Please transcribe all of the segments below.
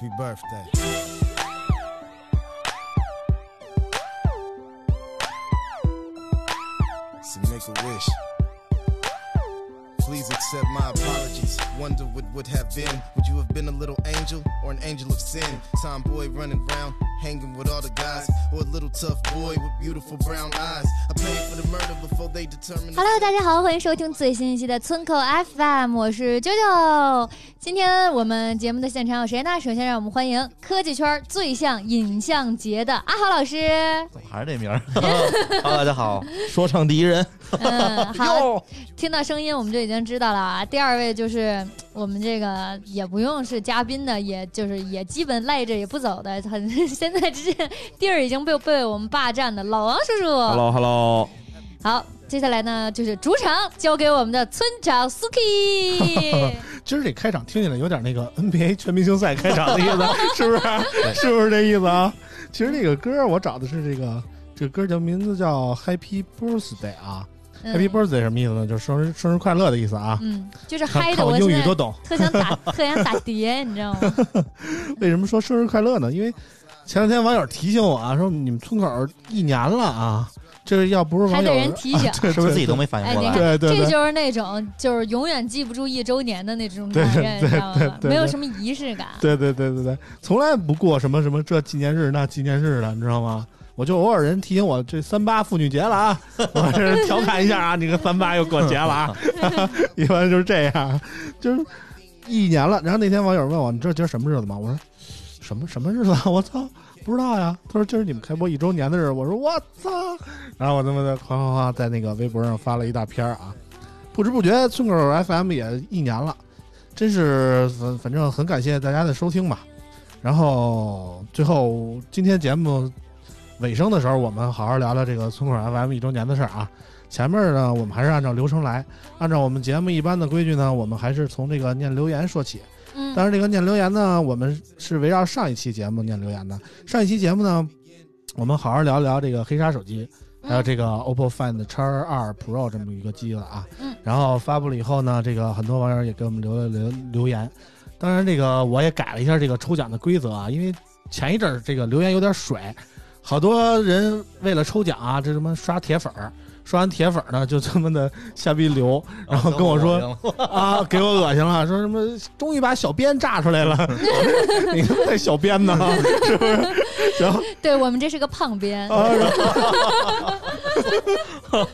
Happy birthday. Accept my apologies. Wonder what would have been. Would you have been a little angel or an angel of sin? Tomboy running around, hanging with all the guys, or a little tough boy with beautiful brown eyes. I paid for the murder before they determined. Hello，大家好，欢迎收听最新一期的村口 FM，我是九九。今天我们节目的现场有谁呢？首先让我们欢迎科技圈最像影像节的阿豪老师。怎么还是这名儿？Hello，大家好，说唱第一人。嗯，好，听到声音我们就已经知道了啊。第二位就是我们这个也不用是嘉宾的，也就是也基本赖着也不走的，很 现在这地儿已经被被我们霸占的老王叔叔。Hello，Hello。好，接下来呢就是主场交给我们的村长 Suki。今儿这开场听起来有点那个 NBA 全明星赛开场的意思，是不是？是不是这意思啊？其实这个歌我找的是这个，这个歌叫名字叫 Happy Birthday 啊。嗯 Happy Birthday 什么意思呢？就是生日生日快乐的意思啊。嗯，就是嗨的，我英语都懂。特想打 特想打碟，你知道吗？为什么说生日快乐呢？因为前两天网友提醒我啊，说你们村口一年了啊，这要不是网友还得人提醒。对是不是自己都没反哎，应过来？你看，对对对这就是那种就是永远记不住一周年的那种对男人，你知道吗？对对对没有什么仪式感。对对对对对，从来不过什么什么这纪念日那纪念日的，你知道吗？我就偶尔人提醒我这三八妇女节了啊，我这调侃一下啊，你个三八又过节了啊，一般就是这样，就是一年了。然后那天网友问我，你知道今儿什么日子吗？我说什么什么日子啊？我操，不知道呀。他说今儿你们开播一周年的日子。我说我操，然后我他妈的哗哗哗在那个微博上发了一大篇儿啊，不知不觉村口 FM 也一年了。真是反反正很感谢大家的收听吧。然后最后今天节目尾声的时候，我们好好聊聊这个村口 FM 一周年的事儿啊。前面呢，我们还是按照流程来，按照我们节目一般的规矩呢，我们还是从这个念留言说起。嗯，当然，这个念留言呢，我们是围绕上一期节目念留言的。上一期节目呢，我们好好聊聊这个黑鲨手机，还有这个 OPPO Find X 二 Pro 这么一个机了啊。嗯。然后发布了以后呢，这个很多网友也给我们留了留留言。当然，这个我也改了一下这个抽奖的规则啊，因为前一阵儿这个留言有点水，好多人为了抽奖啊，这什么刷铁粉儿，刷完铁粉儿呢就这么的瞎逼流，然后跟我说啊，给我恶心了，说什么终于把小编炸出来了，你他妈带小编呢，是不是？然后对我们这是个胖编，啊，然后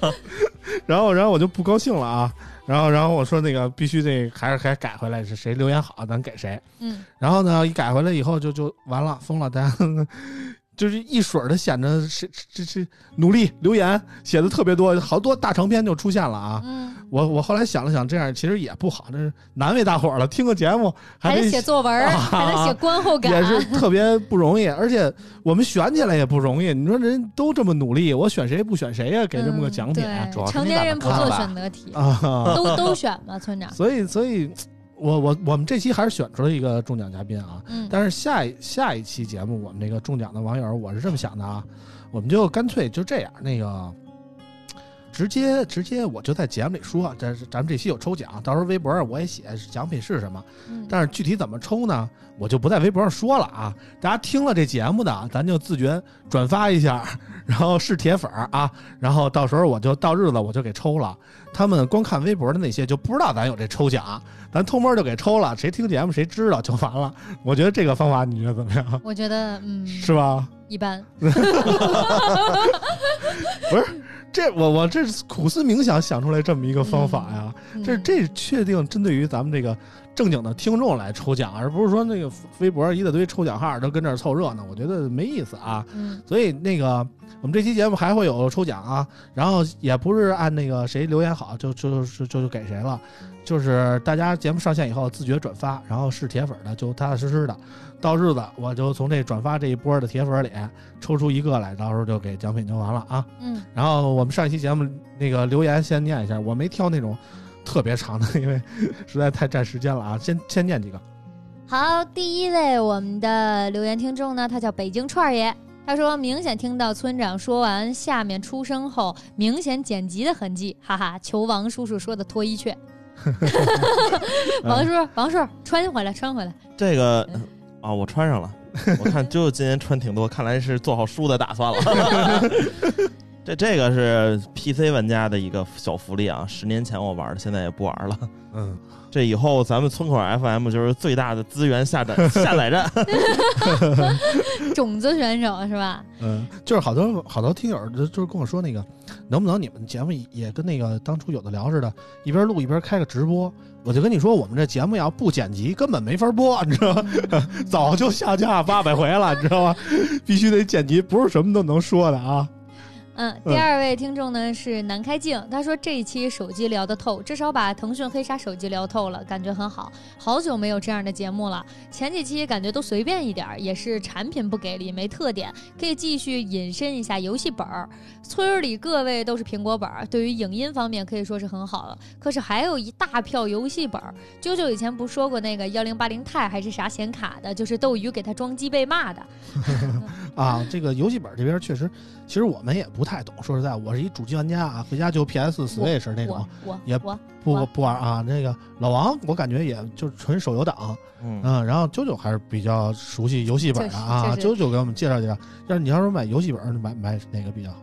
然后然后我就不高兴了啊，然后然后我说那个必须得还是还改回来，是谁留言好咱给谁。嗯，然后呢，一改回来以后就就完了，疯了，大家就是一水儿的显着是这这努力留言写的特别多，好多大长篇就出现了啊。嗯，我我后来想了想，这样其实也不好，这是难为大伙儿了。听个节目得还得写作文儿，啊还得写 观后感，也是特别不容易，而且我们选起来也不容易。你说人都这么努力，我选谁不选谁呀、给这么个奖品、嗯对，主要成年人不做选择题，啊！都都选吧，村长。所以所以，我我我们这期还是选出了一个中奖嘉宾啊。嗯，但是下一下一期节目，我们这个中奖的网友，我是这么想的啊，我们就干脆就这样，那个直接直接我就在节目里说，这咱们这期有抽奖，到时候微博上我也写奖品是什么，嗯但是具体怎么抽呢，我就不在微博上说了啊。大家听了这节目的，咱就自觉转发一下，然后是铁粉儿啊，然后到时候我就到日子我就给抽了。他们光看微博的那些就不知道咱有这抽奖，咱偷摸就给抽了，谁听节目谁知道就完了。我觉得这个方法你觉得怎么样？我觉得嗯是吧？一般，这我我这是苦思冥想想出来这么一个方法呀，嗯这这确定针对于咱们这个正经的听众来抽奖，而不是说那个微博一大堆抽奖号都跟这儿凑热闹，我觉得没意思啊。嗯所以那个我们这期节目还会有抽奖啊，然后也不是按那个谁留言好就就就就就给谁了，就是大家节目上线以后自觉转发，然后是铁粉的就踏踏实实的，到日子我就从这转发这一波的铁粉里抽出一个来，到时候就给奖品就完了啊。嗯，然后我们上一期节目那个留言先念一下，我没挑那种特别长的，因为实在太占时间了啊。先先念几个，好，第一位我们的留言听众呢，他叫北京串儿爷。他说：“明显听到村长说完下面出声后，明显剪辑的痕迹，哈哈！求王叔叔说的脱衣雀。王叔，王叔，穿回来，穿回来。这个啊，我穿上了。我看 啾啾今年穿挺多，看来是做好输的打算了。这这个是 PC 玩家的一个小福利啊！十年前我玩的，现在也不玩了。嗯，这以后咱们村口 FM 就是最大的资源下载下载站。种子选手是吧？嗯，就是好多好多听友就就是跟我说那个，能不能你们节目也跟那个当初有的聊似的，一边录一边开个直播？我就跟你说，我们这节目要不剪辑根本没法播，你知道吗？早就下架八百回了，你知道吗？必须得剪辑，不是什么都能说的啊。嗯，第二位听众呢是南开静，他说这一期手机聊得透，至少把腾讯黑鲨手机聊透了，感觉很好。好久没有这样的节目了，前几期感觉都随便一点儿，也是产品不给力，没特点，可以继续引申一下游戏本儿。村儿里各位都是苹果本儿，对于影音方面可以说是很好了，可是还有一大票游戏本儿。啾啾以前不说过那个幺零八零钛还是啥显卡的，就是斗鱼给他装机被骂的。啊，这个游戏本这边确实，其实我们也不太懂。说实在，我是一主机玩家啊，回家就 PS、Switch 那种，我我不我不玩啊。那个老王，我感觉也就是纯手游党，嗯，嗯，然后啾啾还是比较熟悉游戏本的啊。啾啾给我们介绍介绍，要是你要是买游戏本，买买哪个比较好？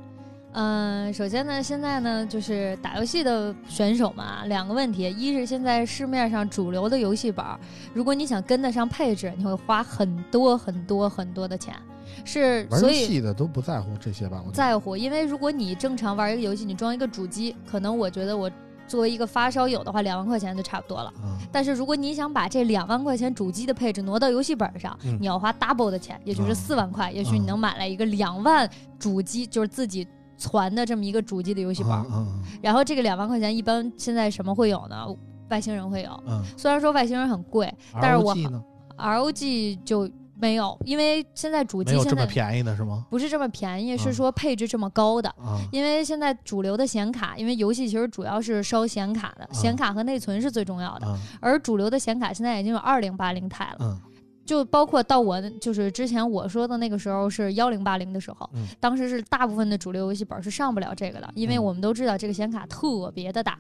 嗯，首先呢，现在呢就是打游戏的选手嘛，两个问题，一是现在市面上主流的游戏本，如果你想跟得上配置，你会花很多很多很多的钱，是玩游所以戏的都不在乎这些吧？我觉得在乎，因为如果你正常玩一个游戏，你装一个主机，可能我觉得我作为一个发烧友的话，两万块钱就差不多了。啊，但是如果你想把这两万块钱主机的配置挪到游戏本上，嗯你要花 double 的钱，也就是啊四万块，也许你能买来一个两万主机，就是自己攒的这么一个主机的游戏本。啊啊然后这个两万块钱一般现在什么会有呢？外星人会有，啊虽然说外星人很贵啊但是我 ROG 呢？，ROG 就没有，因为现在主没有这么机现在便宜的是吗？不是这么便宜，啊是说配置这么高的。啊因为现在主流的显卡，因为游戏其实主要是烧显卡的，显卡和内存是最重要的。啊而主流的显卡现在已经有二零八零钛了，嗯就包括到我就是之前我说的那个时候是幺零八零的时候，嗯当时是大部分的主流游戏本是上不了这个的，因为嗯我们都知道这个显卡特别的大，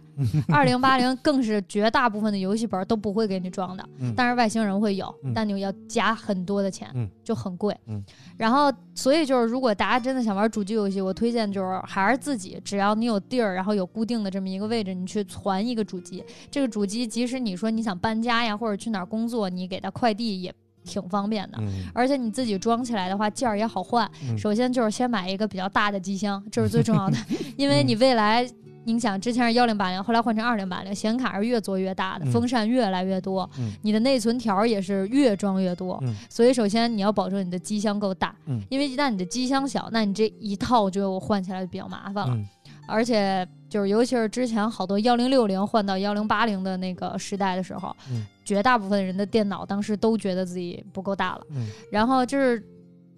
二零八零更是绝大部分的游戏本都不会给你装的，嗯但是外星人会有，嗯但你要加很多的钱，嗯就很贵。嗯然后所以就是如果大家真的想玩主机游戏，我推荐就是还是自己，只要你有地儿，然后有固定的这么一个位置，你去攒一个主机。这个主机即使你说你想搬家呀，或者去哪儿工作，你给它快递也挺方便的。嗯而且你自己装起来的话，件儿也好换。嗯首先就是先买一个比较大的机箱，这是最重要的，因为你未来。你想，之前是幺零八零，后来换成二零八零，显卡是越做越大的，嗯风扇越来越多，嗯你的内存条也是越装越多。嗯所以，首先你要保证你的机箱够大，嗯因为一旦你的机箱小，那你这一套就换起来就比较麻烦了。嗯而且就是尤其是之前好多幺零六零换到幺零八零的那个时代的时候，嗯绝大部分人的电脑当时都觉得自己不够大了。嗯然后就是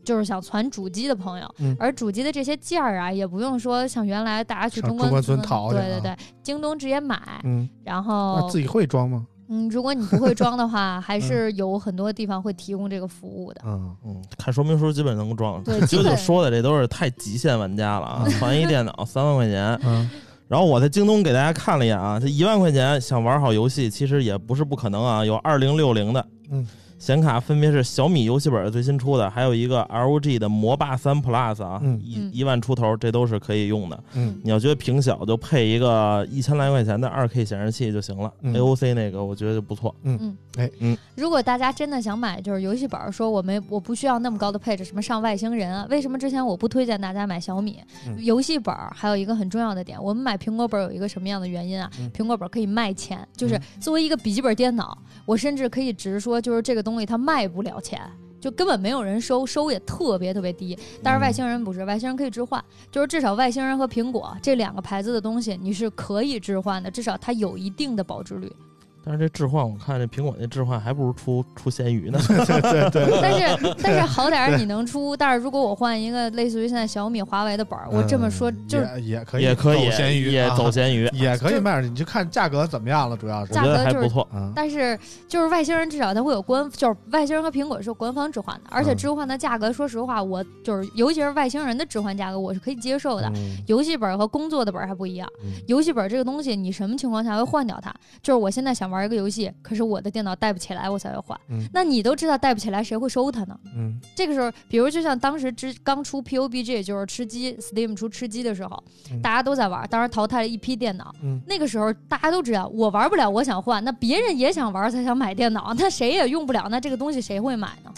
就是想攒主机的朋友，嗯而主机的这些件儿啊，也不用说像原来大家去中关上中关村淘对对对，京东直接买。嗯，然那后自己会装吗？嗯，如果你不会装的话，还是有很多地方会提供这个服务的。嗯嗯，看说明书基本能装。对，基本九九说的这都是太极限玩家了啊！传一电脑三万块钱，嗯然后我在京东给大家看了一眼啊，这一万块钱想玩好游戏，其实也不是不可能啊，有二零六零的，嗯，显卡分别是小米游戏本最新出的，还有一个 ROG 的魔霸三 Plus 啊，嗯一嗯一万出头，这都是可以用的。嗯你要觉得屏小，就配一个一千来块钱的二 K 显示器就行了。嗯 AOC 那个我觉得就不错。嗯。哎，嗯如果大家真的想买就是游戏本，说我没我不需要那么高的配置，什么上外星人啊？为什么之前我不推荐大家买小米、嗯游戏本？还有一个很重要的点，我们买苹果本有一个什么样的原因啊？嗯苹果本可以卖钱，就是嗯作为一个笔记本电脑，我甚至可以直说，就是这个东西它卖不了钱。就根本没有人收，收也特别特别低。但是外星人不是，外星人可以置换，就是至少外星人和苹果这两个牌子的东西你是可以置换的，至少它有一定的保值率。但是这置换，我看这苹果那置换还不如出出咸鱼呢。对对对，但是 但是好歹儿你能出，但是如果我换一个类似于现在小米、华为的本儿，我这么说嗯就是也也可以也可以走咸鱼，也啊走咸鱼，也可以卖上去，你就看价格怎么样了，主要是我觉得价格就是还不错。嗯但是就是外星人至少它会有官，就是外星人和苹果是官方置换的，而且嗯置换的价格，说实话，我就是尤其是外星人的置换价格，我是可以接受的。嗯游戏本儿和工作的本儿还不一样嗯，游戏本儿这个东西，你什么情况下会换掉它？就是我现在想玩一个游戏，可是我的电脑带不起来，我才会换嗯。那你都知道带不起来，谁会收它呢？嗯这个时候，比如就像当时之刚出 PUBG，就是吃鸡，Steam 出吃鸡的时候，嗯大家都在玩，当时淘汰了一批电脑。嗯那个时候大家都知道，我玩不了，我想换，那别人也想玩才想买电脑，那谁也用不了，那这个东西谁会买呢？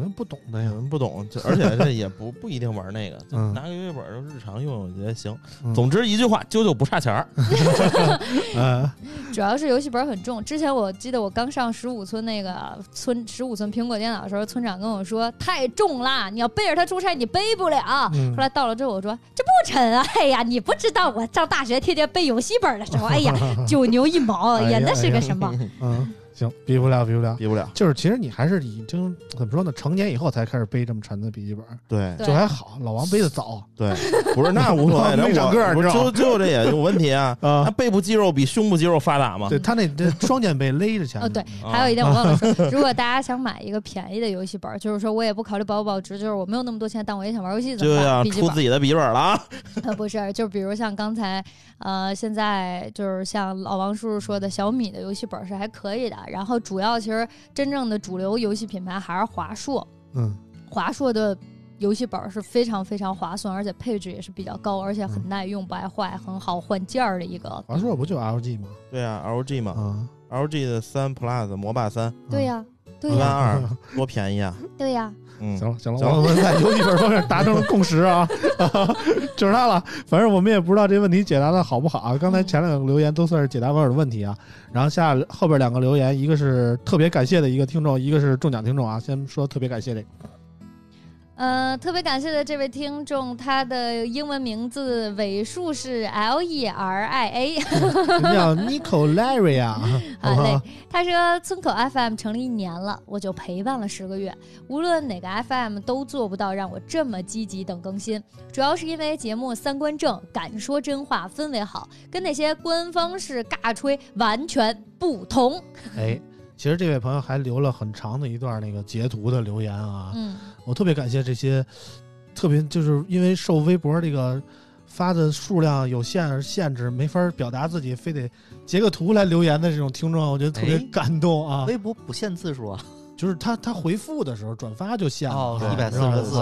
人不懂的呀有，人不懂，就而且这也不不一定玩那个，就嗯拿个游戏本儿就日常用用，也行。嗯总之一句话，啾啾不差钱儿。嗯主要是游戏本很重。之前我记得我刚上十五寸那个村十五寸苹果电脑的时候，村长跟我说太重啦，你要背着它出差你背不了。嗯后来到了之后，我说这不沉啊！哎呀，你不知道我上大学天天背游戏本的时候，哎呀，九牛一毛，哎呀呀，那是个什么？嗯，行，比不了，比不了。比不了。就是其实你还是已经怎么说呢？成年以后才开始背这么沉的笔记本，对对就还好。老王背的早对，不是那无所谓，那没长个儿我不是你知道吗啾啾这也有问题啊。啊那。背部肌肉比胸部肌肉发达嘛？对他那这双肩背勒着前哦，对，啊还有一点我忘了 说，如果大家想买一个便宜的游戏本，就是说我也不考虑保不保值，就是我没有那么多钱，但我也想玩游戏怎就么出自己的笔记本了啊！呃，不是，就比如像刚才，呃，现在就是像老王叔叔说的，小米的游戏本是还可以的。然后主要其实真正的主流游戏品牌还是华硕，嗯华硕的游戏本是非常非常划算，而且配置也是比较高，而且很耐用，不爱坏，很好换件儿的一个。华硕不就 LG 吗？对啊，LG 嘛啊，，LG 的三 Plus 魔霸三对呀、对一万呀、二，多便宜啊！对呀、嗯，行了行了，行了我们在游戏本方面达成了共识啊，就是他了。反正我们也不知道这问题解答的好不好啊。刚才前两个留言都算是解答网友的问题啊，然后下后边两个留言，一个是特别感谢的一个听众，一个是中奖听众啊。先说特别感谢这个，呃，特别感谢的这位听众，他的英文名字尾数是 L E R I A。人叫 Nico Larry 啊，好嘞，他说村口 FM 成立一年了，我就陪伴了十个月，无论哪个 FM 都做不到让我这么积极等更新，主要是因为节目三观正，敢说真话，氛围好，跟那些官方式尬吹完全不同。哎。其实这位朋友还留了很长的一段那个截图的留言啊，嗯，我特别感谢这些，特别就是因为受微博这个发的数量有限而限制，没法表达自己，非得截个图来留言的这种听众，我觉得特别哎。感动啊。微博不限字数啊，就是他他回复的时候转发就限一百四十个字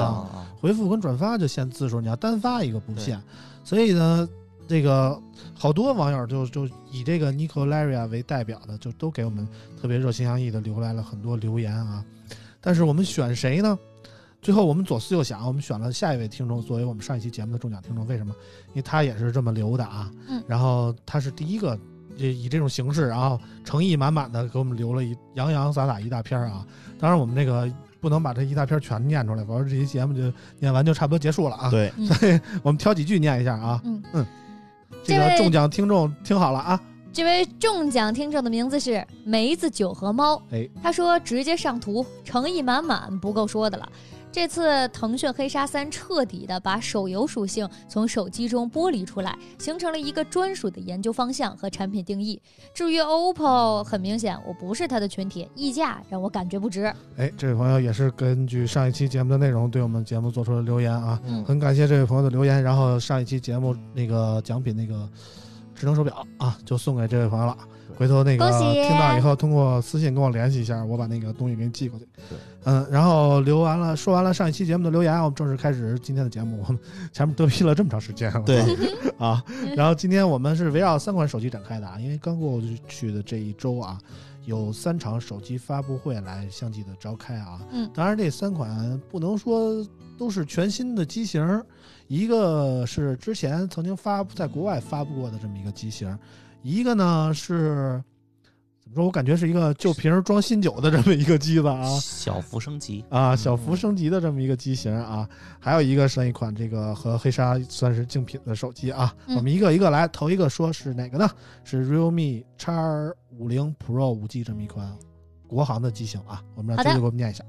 回复跟转发就限字数，你要单发一个不限。所以呢，这个好多网友就就以这个 Nico Laria 为代表的，就都给我们特别热心洋溢的留来了很多留言啊。但是我们选谁呢？最后我们左思右想，我们选了下一位听众作为我们上一期节目的中奖听众。为什么？因为他也是这么留的啊。嗯然后他是第一个。这以这种形式，然后诚意满满的给我们留了一洋洋洒洒一大篇儿啊！当然，我们这个不能把这一大篇儿全念出来，否则这期节目就念完就差不多结束了啊。对，所以我们挑几句念一下啊。嗯嗯，这这位个中奖听众听好了啊。这位中奖听众的名字是梅子酒和猫。哎，他说直接上图，诚意满满，不够说的了。这次腾讯黑鲨三彻底的把手游属性从手机中剥离出来，形成了一个专属的研究方向和产品定义。至于 OPPO，很明显我不是它的群体，溢价让我感觉不值。哎，这位朋友也是根据上一期节目的内容对我们节目做出了留言啊，嗯，很感谢这位朋友的留言。然后上一期节目那个奖品那个智能手表啊，就送给这位朋友了。回头那个听到以后，通过私信跟我联系一下，我把那个东西给你寄过去。对，嗯，然后留完了，说完了上一期节目的留言，我们正式开始今天的节目。我 们前面嘚逼了这么长时间了，对 啊，然后今天我们是围绕三款手机展开的啊，因为刚过去的这一周啊，有三场手机发布会来相继的召开啊。嗯当然这三款不能说都是全新的机型，一个是之前曾经发布在国外发布过的这么一个机型，一个呢是怎么说？我感觉是一个旧瓶儿装新酒的这么一个机子啊。小幅升级，啊，小幅升级的这么一个机型啊，还有一个是一款这个和黑鲨算是竞品的手机啊。嗯我们一个一个来，头一个说是哪个呢？是 realme X 五零 Pro 五 G 这么一款国行的机型啊。我们让好的啾啾给我们念一下。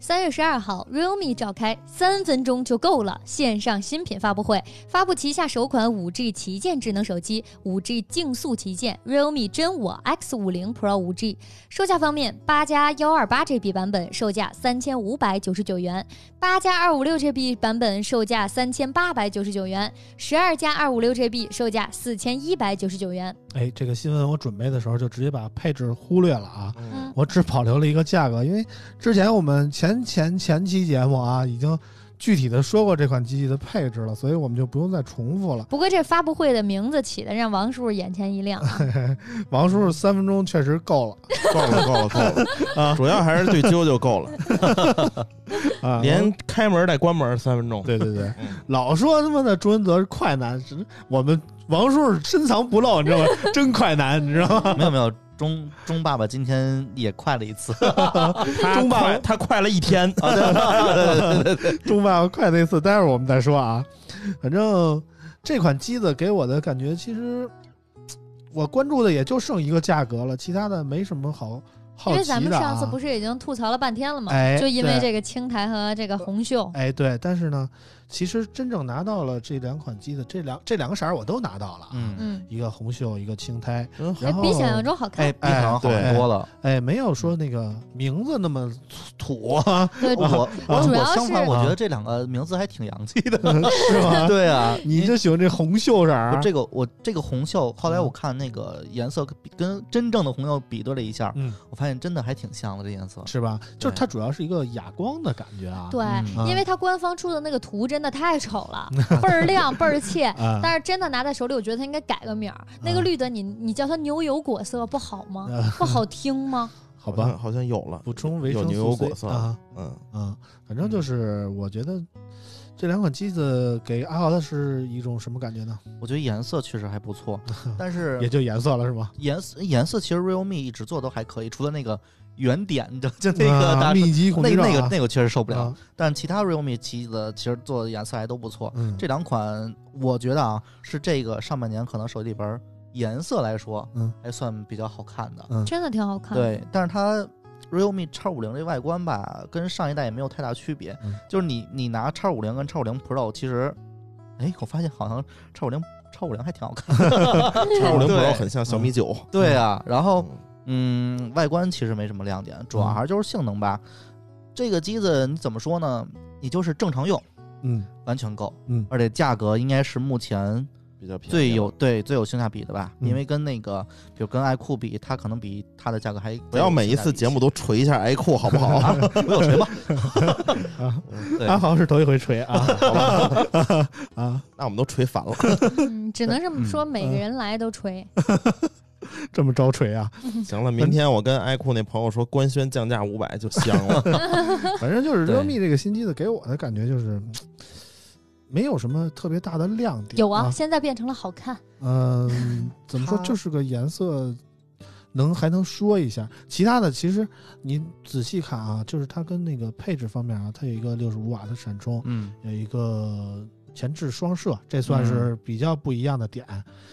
三月十二号，realme 召开三分钟就够了线上新品发布会，发布旗下首款 5G 旗舰智能手机 5G 竞速旗舰 realme 真我 X 五零 Pro 5G。售价方面，八加幺二八 GB 版本售价三千五百九十九元，八加二五六 GB 版本售价三千八百九十九元，十二加二五六 GB 售价四千一百九十九元。哎，这个新闻我准备的时候就直接把配置忽略了啊，嗯，我只保留了一个价格，因为之前我们前前前期节目啊已经具体的说过这款机器的配置了，所以我们就不用再重复了。不过这发布会的名字起的让王叔叔眼前一亮啊。王叔叔三分钟确实够了够了，够了，够了啊主要还是对啾啾够了，啊，连开门带关门三分钟。对对对，嗯老说他妈的朱文泽是快男，是我们王叔叔深藏不露，你知道吗？真快男，你知道吗？没有没有，钟钟爸爸今天也快了一次，钟爸爸，他快了一天。钟爸爸快了一次，待会儿我们再说啊。反正这款机子给我的感觉，其实我关注的也就剩一个价格了，其他的没什么好好。因为咱们上次不是已经吐槽了半天了吗？哎就因为这个青苔和这个红袖，哎，对，但是呢，其实真正拿到了这两款机子，这两这两个色儿我都拿到了啊，嗯，嗯，一个红袖，一个青苔，真好然后比想象中好看。哎，比想象好很多了。哎，没有说那个名字那么土啊，对，我我主要是我相反，我觉得这两个名字还挺洋气的。是吗？对啊，你就喜欢这红袖色儿，这个我这个红袖，后来我看那个颜色比跟真正的红袖比对了一下，嗯，我发现真的还挺像的这颜色。是吧？就是它主要是一个哑光的感觉啊。对，嗯因为它官方出的那个图真的太丑了，倍儿亮倍儿切。啊，但是真的拿在手里，我觉得它应该改个名儿。那个绿的你，你叫它牛油果色不好吗？啊不好听吗？好吧，好像有了。补充维生素有牛油果色啊嗯，啊，反正就是我觉得这两款机子给阿豪的是一种什么感觉呢？我觉得颜色确实还不错，但是也就颜色了是吗？颜色颜色其实 realme 一直做都还可以，除了那个圆点，的就那个大啊密集恐那惧症啊那个那个确实受不了。啊但其他 realme 机子其实做的颜色还都不错。嗯，这两款我觉得啊，是这个上半年可能手机里边颜色来说，嗯，还算比较好看的。嗯真的挺好看。，对，但是它 realme X 五零这外观吧，跟上一代也没有太大区别。嗯就是你你拿 X 五零跟 X 五零 Pro，其实，哎，我发现好像 X 五零 X 五零还挺好看的。叉五零 Pro 很像小米九。对啊，然后嗯嗯，外观其实没什么亮点，主要还是就是性能吧。这个机子你怎么说呢？你就是正常用，嗯完全够，嗯而且价格应该是目前比较便宜。最有对最有性价比的吧。嗯因为跟那个，比如跟爱酷比，它可能比它的价格还不要每一次节目都锤一下爱酷，好不好？啊，我有锤吗？啊，对阿豪是头一回锤啊啊，那我们都锤烦了。嗯，只能这么说，每个人来都吹。这么招锤啊！行了，明天我跟爱酷那朋友说官宣降价五百就香了。反正就是 realme 这个新机子给我的感觉就是。没有什么特别大的亮点。有啊，啊，现在变成了好看。嗯，怎么说，就是个颜色，能还能说一下。其他的其实你仔细看啊，就是它跟那个配置方面啊，它有一个六十五瓦的闪充，嗯有一个前置双摄，这算是比较不一样的点。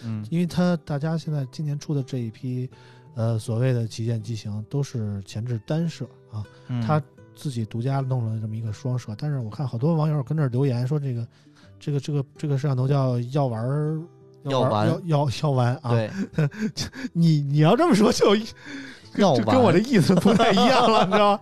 嗯因为它大家现在今年出的这一批，呃，所谓的旗舰机型都是前置单摄啊，嗯，它自己独家弄了这么一个双摄。但是我看好多网友跟这儿留言说，这个这个这个这个摄像头叫药丸儿。药丸药药药丸啊！对你你要这么说就跟我丸这意思不太一样了，你知道吗？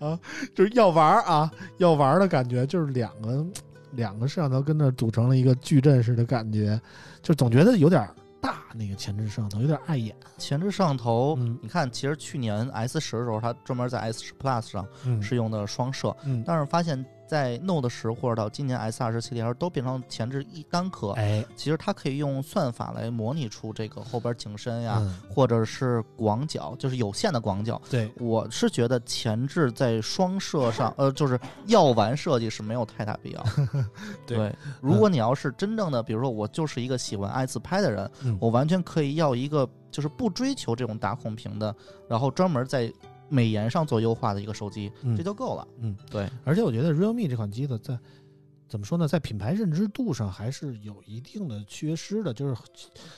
啊，就是药丸啊，药丸的感觉，就是两个两个摄像头跟那组成了一个矩阵式的感觉，就总觉得有点儿大，那个前置摄像头有点碍眼。前置摄像头，嗯。你看，其实去年 S 十的时候，它专门在 S 十 Plus 上嗯。是用的双摄，嗯，但是发现，在 Note 十或者到今年 S 二十系列上都变成前置一单颗。哎其实它可以用算法来模拟出这个后边景深呀，嗯或者是广角，就是有限的广角。对，我是觉得前置在双摄上，呃，就是药丸设计是没有太大必要。对如果你要是真正的，比如说我就是一个喜欢爱自拍的人，嗯我完全可以要一个就是不追求这种打孔屏的，然后专门在美颜上做优化的一个手机，嗯这就够了。嗯，对，而且我觉得 realme 这款机子在怎么说呢，在品牌认知度上还是有一定的缺失的。就是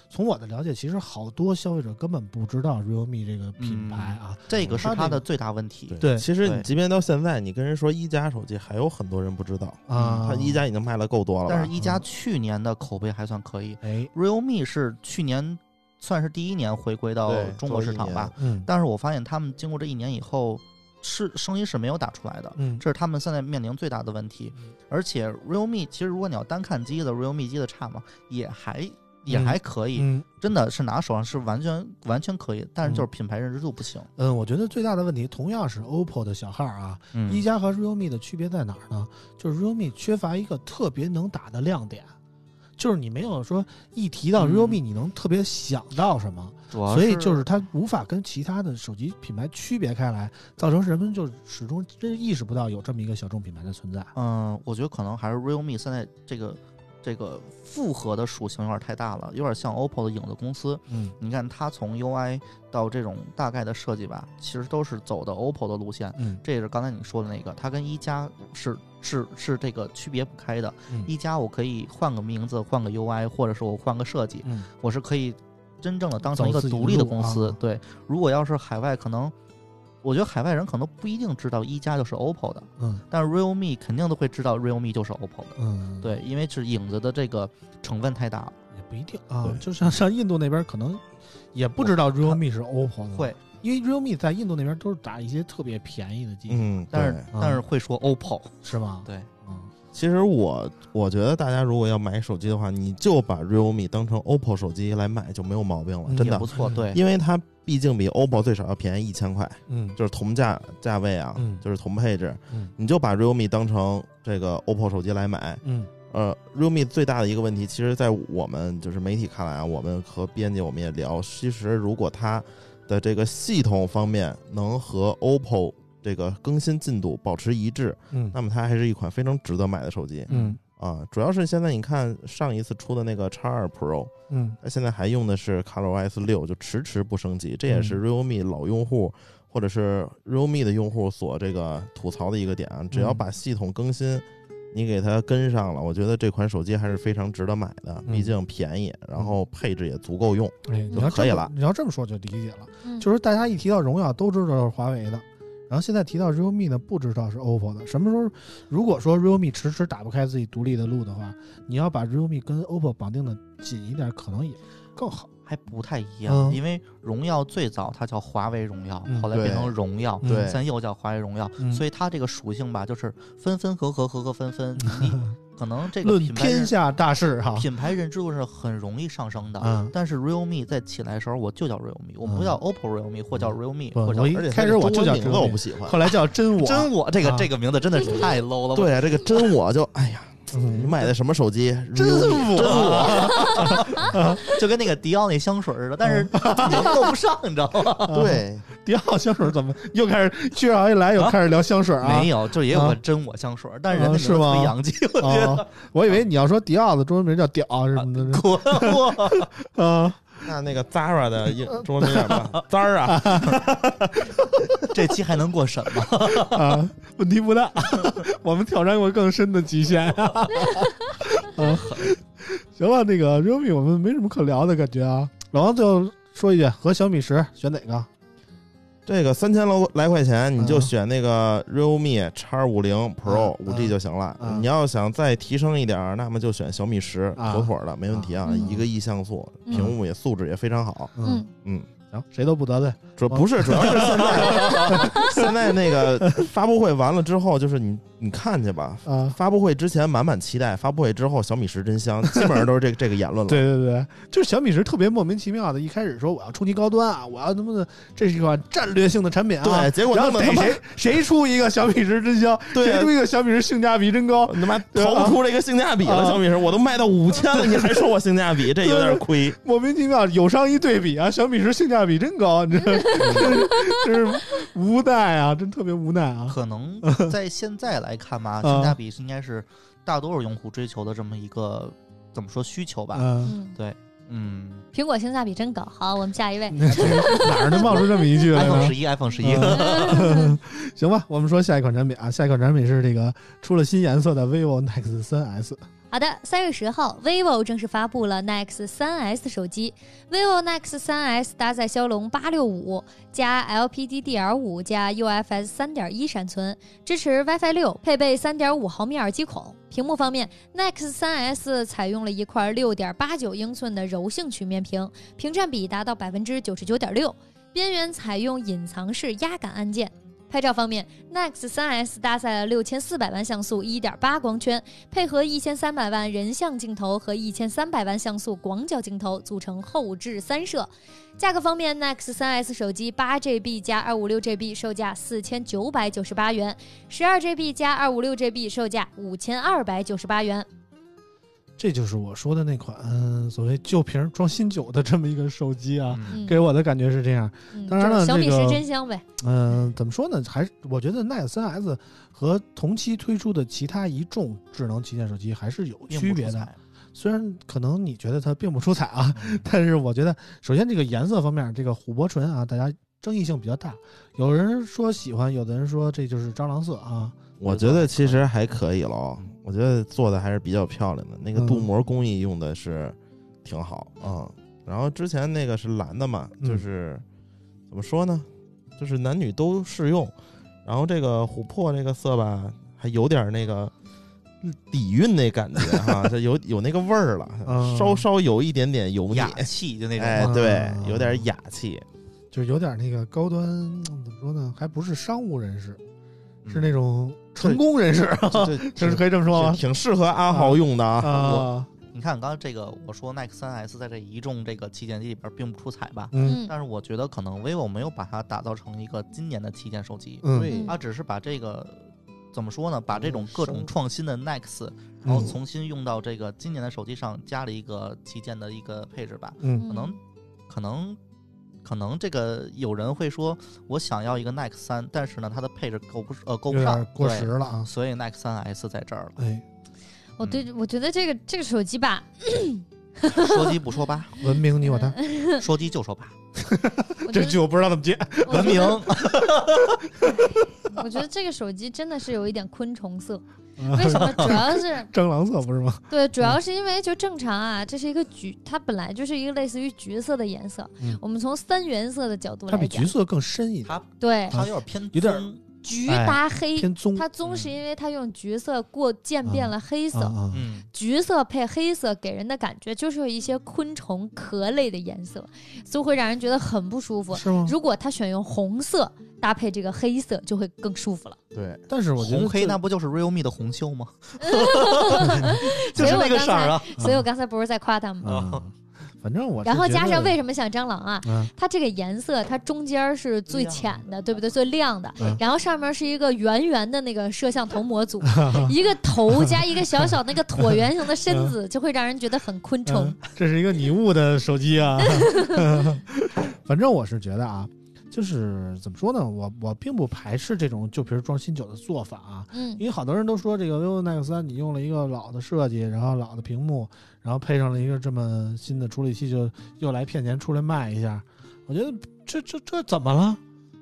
从我的了解，其实好多消费者根本不知道 realme 这个品牌啊。这个是它它的最大问题。对其实你对即便到现在，你跟人说一加手机，还有很多人不知道。啊，它一加已经卖了够多了吧，但是一加去年的口碑还算可以哎，，realme 是去年算是第一年回归到中国市场吧，嗯但是我发现他们经过这一年以后，是声音是没有打出来的。嗯，这是他们现在面临最大的问题，而且 realme 其实如果你要单看机子，realme 机子差吗？也还也嗯还可以，嗯真的是拿手上是完全完全可以，但是就是品牌认知度不行。嗯，我觉得最大的问题同样是 OPPO 的小号啊，嗯一加和 realme 的区别在哪儿呢？就是 realme 缺乏一个特别能打的亮点。就是你没有说一提到嗯 realme 你能特别想到什么，主要所以就是它无法跟其他的手机品牌区别开来，造成人们就始终真意识不到有这么一个小众品牌的存在。嗯，我觉得可能还是 realme 现在这个这个复合的属性有点太大了，有点像 OPPO 的影子公司。嗯你看它从 UI 到这种大概的设计吧，其实都是走的 OPPO 的路线。嗯这也是刚才你说的那个，它跟一加是是是这个区别不开的。嗯一加我可以换个名字，换个 UI，或者是我换个设计，嗯我是可以真正的当成一个独立的公司。啊对，如果要是海外，可能我觉得海外人可能不一定知道一加就是 OPPO 的，嗯但是 realme 肯定都会知道 realme 就是 OPPO 的。嗯，对，因为是影子的这个成分太大了。也不一定啊。就像像印度那边可能也不知道 realme 是 OPPO 的，会，因为 realme 在印度那边都是打一些特别便宜的机，嗯，但是对但是会说 OPPO。是吗？对，嗯其实我我觉得大家如果要买手机的话，你就把 realme 当成 OPPO 手机来买就没有毛病了，嗯真的。不，错。嗯对，因为它毕竟比 OPPO 最少要便宜一千块，嗯。就是同价价位啊，嗯。就是同配置，嗯。你就把 realme 当成这个 OPPO 手机来买。嗯。呃，realme 最大的一个问题，其实，在我们就是媒体看来啊，我们和编辑我们也聊，其实如果它的这个系统方面能和 OPPO 这个更新进度保持一致，嗯那么它还是一款非常值得买的手机。嗯啊，主要是现在你看上一次出的那个 X 二 Pro，嗯它现在还用的是 ColorOS 六，就迟迟不升级，这也是嗯 realme 老用户或者是 realme 的用户所这个吐槽的一个点啊。只要嗯把系统更新，你给它跟上了，我觉得这款手机还是非常值得买的，嗯毕竟便宜，然后配置也足够用。哎，你要这么可以了你要这么说就理解了，嗯就是大家一提到荣耀都知道是华为的，然后现在提到 realme 呢，不知道是 OPPO 的。什么时候如果说 realme 迟迟打不开自己独立的路的话，你要把 realme 跟 OPPO 绑定的紧一点，可能也更好。还不太一样，嗯因为荣耀最早它叫华为荣耀，嗯后来变成荣耀，现在又叫华为荣耀，嗯所以它这个属性吧，就是分分合合，合合分分，你可能这个论品牌天下大事哈，品牌认知度是很容易上升的。嗯但是 realme 在起来的时候，我就叫 realme，我不叫 OPPO realme 或叫 realme 不或叫而且开始我就叫名字我不喜欢。后来叫真我，真我这个啊这个名字真的是太 low 了。对啊，这个真我就哎呀，你嗯，买的什么手机？真我，就跟那个迪奥那香水似的，但是名够不上，你知道吗？对，迪奥香水怎么又开始去好一来又开始聊香水啊？没有，就也有啊个真我香水，但是人家是吗洋气，我觉得。哦，我以为你要说迪奥的中文名叫屌什么的滚我！啊，那那个 Zara 的英 中文名叫什么？Zara，这期还能过审吗？啊，问题不大，我们挑战过更深的极限啊。啊，行了，那个 realme 我们没什么可聊的感觉啊。老王最后说一句，和小米十选哪个？这个三千来来块钱，你就嗯选那个 realme X 五零 Pro 嗯五 G 就行了。嗯你要想再提升一点儿，那么就选小米十，啊妥妥的，没问题啊。嗯一个亿像素，嗯屏幕也素质也非常好。嗯，嗯，行，谁都不得罪。主不是，主要是现在 现在那个发布会完了之后，就是你你看去吧。啊，发布会之前满满期待，发布会之后小米十真香，基本上都是这个这个言论了。对对对，就是小米十特别莫名其妙的，一开始说我要冲击高端啊，我要他妈的这是一款战略性的产品啊，对，结果然后弄得他妈逮谁谁出一个小米十真香，对谁出一个小米十性价比真高，他妈逃不出这个性价比了。啊小米十我都卖到五千了，你还说我性价比，这有点亏。莫名其妙友商一对比啊，小米十性价比真高，你这真是真是无奈啊，真特别无奈啊。可能在现在来看吧，啊性价比是应该是大多数用户追求的这么一个怎么说需求吧。嗯，对，嗯苹果性价比真高。好，我们下一位。哪儿能冒出这么一句来，iPhone 呢十？一，iPhone 十一，嗯行吧，我们说下一款产品啊，下一款产品是这个出了新颜色的 vivo Nex 3 S。好的，三月十号，vivo 正式发布了 Nex 3S 手机。vivo Nex 3S 搭载骁龙八六五加 LPDDR5 加 UFS 三点一闪存，支持 WiFi 六，配备三点五毫米耳机孔。屏幕方面，Nex 3S 采用了一块六点八九英寸的柔性曲面屏，屏占比达到百分之九十九点六，边缘采用隐藏式压感按键。拍照方面，Nex 3S 搭载了六千四百万像素1.8光圈，配合一千三百万人像镜头和一千三百万像素广角镜头，组成后置三摄。价格方面，Nex 3S 手机八 GB 加二五六 GB 售价四千九百九十八元，十二 GB 加二五六 GB 售价五千二百九十八元。这就是我说的那款、嗯所谓旧瓶装新酒的这么一个手机啊，给我的感觉是这样。嗯当然了小米这个十真香呗。嗯、怎么说呢？还是我觉得 Nex 3 S 和同期推出的其他一众智能旗舰手机还是有区别的。虽然可能你觉得它并不出彩啊，嗯但是我觉得首先这个颜色方面，这个琥珀纯啊，大家争议性比较大。有人说喜欢，有的人说这就是蟑螂色啊。我觉得其实还可以了，我觉得做的还是比较漂亮的。那个镀嗯膜工艺用的是挺好啊、嗯然后之前那个是蓝的嘛，嗯就是、怎么说呢，就是男女都适用。然后这个琥珀这个色吧，还有点那个底蕴那感觉哈，这有有那个味儿了，嗯稍稍有一点点油腻。雅气就那种哎，对啊，有点雅气。就是有点那个高端，嗯怎么说呢？还不是商务人士，嗯是那种成功人士，这这这是可以这么说吗？挺挺适合阿豪用的啊。啊，你看刚刚这个，我说 Nex 3S 在这一众这个旗舰机里边并不出彩吧，嗯嗯但是我觉得可能 vivo 没有把它打造成一个今年的旗舰手机，它只是把这个怎么说呢？把这种各种创新的 Nex，然后嗯重新用到这个今年的手机上，加了一个旗舰的一个配置吧。嗯可能，可能，可能这个有人会说，我想要一个 Nike 三，但是呢，它的配置够不呃够不上，过时了啊。所以 Nike 三 S 在这儿了。哎，我对我觉得这个这个手机吧，说鸡不说八，文明你我他，说鸡就说八，我 觉得这句我不知道怎么接。文明。我觉得这个手机真的是有一点昆虫色，为 为什么？主要是蟑螂色不是吗？对，主要是因为就正常啊，这是一个橘，它本来就是一个类似于橘色的颜色。嗯我们从三原色的角度来讲它比，橘色更深一点，它对，它有点偏有点棕橘哎搭黑，偏棕。它棕是因为它用橘色过渐变了黑色，橘色配黑色给人的感觉就是有一些昆虫壳类的颜色，所以会让人觉得很不舒服。是吗？如果他选用红色搭配这个黑色，就会更舒服了。对，但是我觉得红黑那不就是 realme 的红袖吗？所 以就是那个我刚才，色儿啊。所以我刚才不是在夸他们吗？啊，反正我然后加上为什么像蟑螂啊？嗯它这个颜色，它中间是最浅的，对不对？最亮的嗯，然后上面是一个圆圆的那个摄像头模组，一个头 加一个小小那个椭圆形的身子，就会让人觉得很昆虫嗯。这是一个拟物的手机啊。反正我是觉得啊，就是怎么说呢，我我并不排斥这种旧瓶装新酒的做法啊。嗯因为好多人都说这个 vivo Nex 三，你用了一个老的设计，然后老的屏幕，然后配上了一个这么新的处理器，就又来骗钱出来卖一下。我觉得这这这怎么了？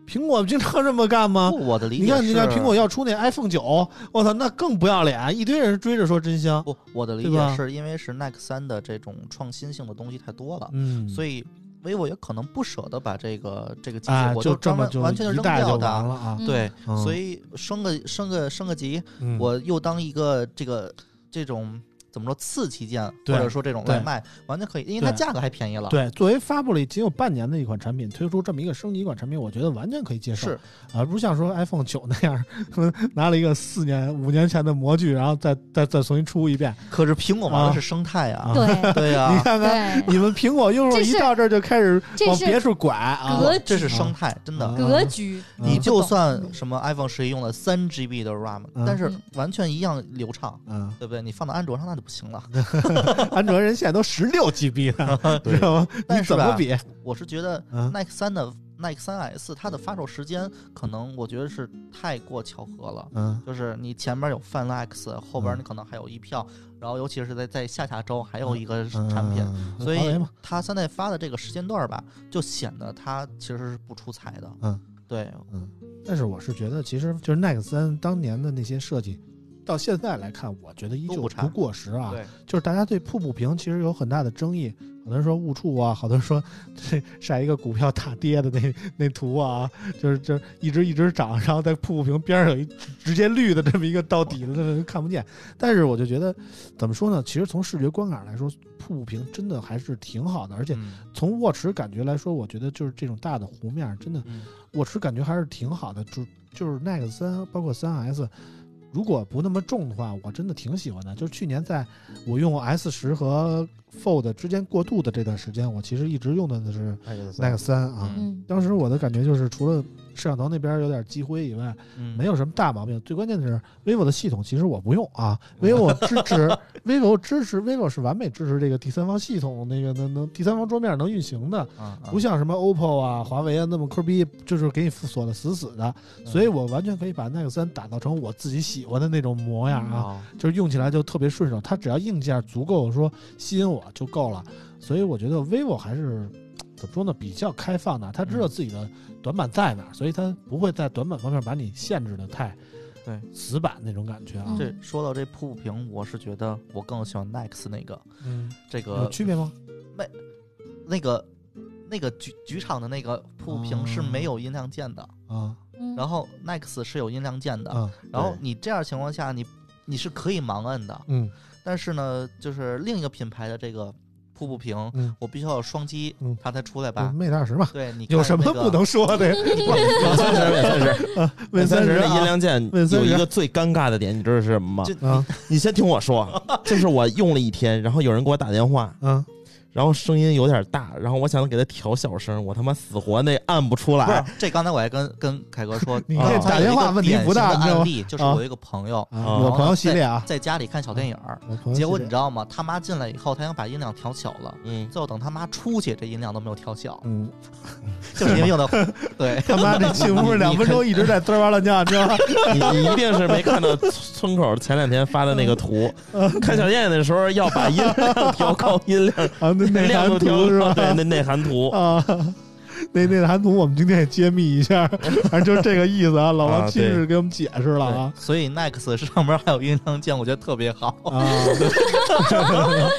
苹果经常这么干吗？不，我的理解你看，你看，苹果要出那 iPhone 九，我操，那更不要脸，一堆人追着说真香。不，我的理解是因为是 Nex 三的这种创新性的东西太多了，嗯，所以 vivo 也可能不舍得把这个这个机哎，器，我就专门完全就扔掉的。完了啊。嗯对，嗯所以升个升个升个级，嗯我又当一个这个这种怎么说次旗舰，或者说这种外卖，完全可以，因为它价格还便宜了。，对，作为发布了仅有半年的一款产品，推出这么一个升级款产品，我觉得完全可以接受。是啊，不像说 iPhone 九那样，拿了一个四年、五年前的模具，然后再再再重新出一遍。可是苹果玩啊的是生态啊，对 对呀、你看看，你们苹果用户一到这儿就开始往别处拐啊！格这是生态，真的。啊格局，嗯你就算什么 iPhone 十一用了三 GB 的 RAM，、嗯但是嗯完全一样流畅，嗯，对不对？你放到安卓上那就不行了。安卓人现在都十六 GB 了，知道吗？你但是怎么比？我是觉得嗯 Nike 三的 Nike 三 S 它的发售时间可能我觉得是太过巧合了。嗯就是你前面有 Fan X，后边嗯你可能还有一票，然后尤其是在在下下周还有一个产品，嗯所以它现在发的这个时间段吧，就显得它其实是不出彩的。嗯，对，嗯但是我是觉得，其实就是 Nex 三当年的那些设计，到现在来看，我觉得依旧不过时啊。对，就是大家对瀑布屏其实有很大的争议，好多人说误触啊，好多人说这晒一个股票大跌的那那图啊，就是就是一直一直涨，然后在瀑布屏边上有一直直接绿的这么一个到底了，这人看不见。但是我就觉得，怎么说呢？其实从视觉观感来说，瀑布屏真的还是挺好的，而且嗯从握持感觉来说，我觉得就是这种大的弧面，真的嗯握持感觉还是挺好的。就就是 Nex 三，包括三 S，如果不那么重的话，我真的挺喜欢的。就是去年在我用 S 十和 Fold 之间过渡的这段时间，我其实一直用的是 Nex 三啊。嗯，当时我的感觉就是，除了摄像头那边有点积灰以外，嗯没有什么大毛病。最关键的是，vivo 的系统其实我不用啊，vivo 支持 vivo 支持 vivo 是完美支持这个第三方系统，那个能能第三方桌面能运行的，啊啊不像什么 OPPO 啊、华为啊那么抠逼，就是给你锁的死死的。所以我完全可以把 Nex 三打造成我自己喜欢的那种模样啊，啊，就是用起来就特别顺手。它只要硬件足够说吸引我就够了。所以我觉得 vivo 还是怎么说呢，比较开放的。他知道自己的短板在哪儿，所以他不会在短板方面把你限制的太对。死板那种感觉啊。嗯。这说到这瀑布屏，我是觉得我更喜欢 Nex 那个嗯，这个有区别吗？没那个那个局局场的那个瀑布屏是没有音量键的，啊。嗯。然后 Nex 是有音量键的，啊然后你这样情况下，你你是可以盲摁的，嗯。但是呢，就是另一个品牌的这个瀑布屏，嗯，我必须要有双击嗯，它才出来吧？Mate 二十嘛，对，你有什么不能说的？Win 三十，Win 三十，Win，Win 三十的啊音量键 Win 30有一个最尴尬的点，你知道是什么吗？你先听我说，就是我用了一天，然后有人给我打电话，啊然后声音有点大，然后我想给他调小声，我他妈死活那按不出不是来。这，刚才我还跟跟凯哥说，你打电话问题不大案例就是啊我一个朋友，啊！我朋友系列啊，在家里看小电影结果你知道吗？他妈进来以后，他想把音量调小了，嗯，最后等他妈出去，这音量都没有调小，嗯，就是因为用的 对。他妈这进屋两分钟一直在滋哇乱叫，你知道吗？你你一定是没看到村口前两天发的那个图，看小电影的时候要把音量调高，音量内涵图是吧？对，那内涵图。啊，那内涵图我们今天也揭秘一下，反正就是这个意思啊。老王啊亲自给我们解释了啊，所以 Next 上面还有音量键，我觉得特别好。啊，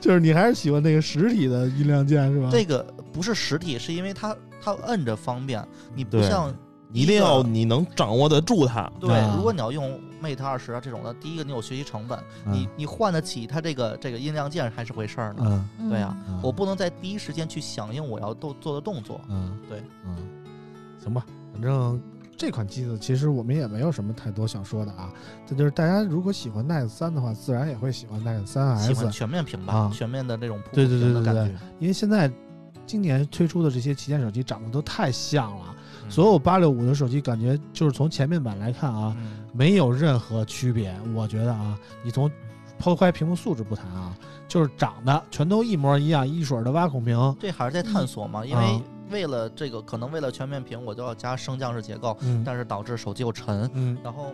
就是你还是喜欢那个实体的音量键是吧？这个不是实体，是因为它它摁着方便，你不像一定要你能掌握得住它。对啊，如果你要用 Mate 二十啊这种的，第一个你有学习成本，你你换得起它这个这个音量键还是回事儿呢。嗯嗯对啊，嗯我不能在第一时间去响应我要做做的动作。嗯，对，嗯，行吧，反正这款机子其实我们也没有什么太多想说的啊。这就是大家如果喜欢 Nex 三的话，自然也会喜欢 Nex 三喜欢全面屏吧，啊全面的那种瀑布对对对对对屏的感觉。因为现在今年推出的这些旗舰手机长得都太像了。嗯所有八六五的手机感觉就是从前面板来看啊，嗯没有任何区别。我觉得啊，你从抛开屏幕素质不谈啊，就是长得全都一模一样，一水儿的挖孔屏。这还是在探索嘛，因为啊为了这个，可能为了全面屏，我就要加升降式结构，嗯但是导致手机又沉，嗯然后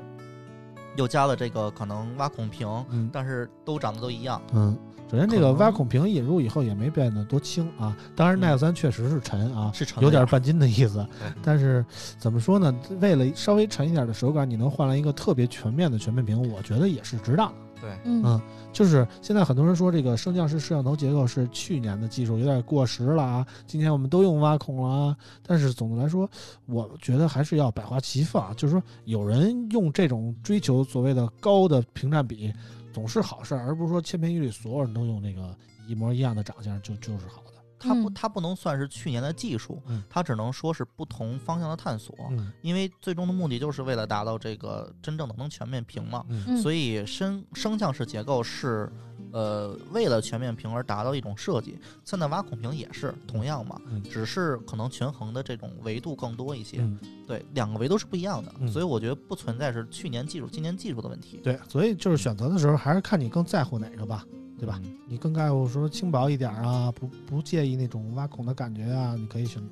又加了这个可能挖孔屏，嗯但是都长得都一样。嗯。首先，这个挖孔屏引入以后也没变得多轻啊。当然嗯，Nex 三确实是沉啊，是沉有点半斤的意思。但是怎么说呢？为了稍微沉一点的手感，你能换来一个特别全面的全面屏，我觉得也是值当的。对，嗯嗯就是现在很多人说这个升降式摄像头结构是去年的技术，有点过时了啊。今年我们都用挖孔了啊，但是总的来说，我觉得还是要百花齐放。就是说，有人用这种追求所谓的高的屏占比总是好事儿，而不是说千篇一律所有人都用那个一模一样的长相就就是好的。它不嗯它不能算是去年的技术嗯，它只能说是不同方向的探索。嗯因为最终的目的就是为了达到这个真正的能全面屏嘛，所以声声像式结构是，呃，为了全面屏而达到一种设计。现在挖孔屏也是同样嘛，嗯只是可能权衡的这种维度更多一些。嗯，对，两个维度是不一样的，嗯所以我觉得不存在是去年技术、今年技术的问题，对，所以就是选择的时候还是看你更在乎哪个吧，对吧？嗯？你更在乎说轻薄一点啊，不不介意那种挖孔的感觉啊，你可以选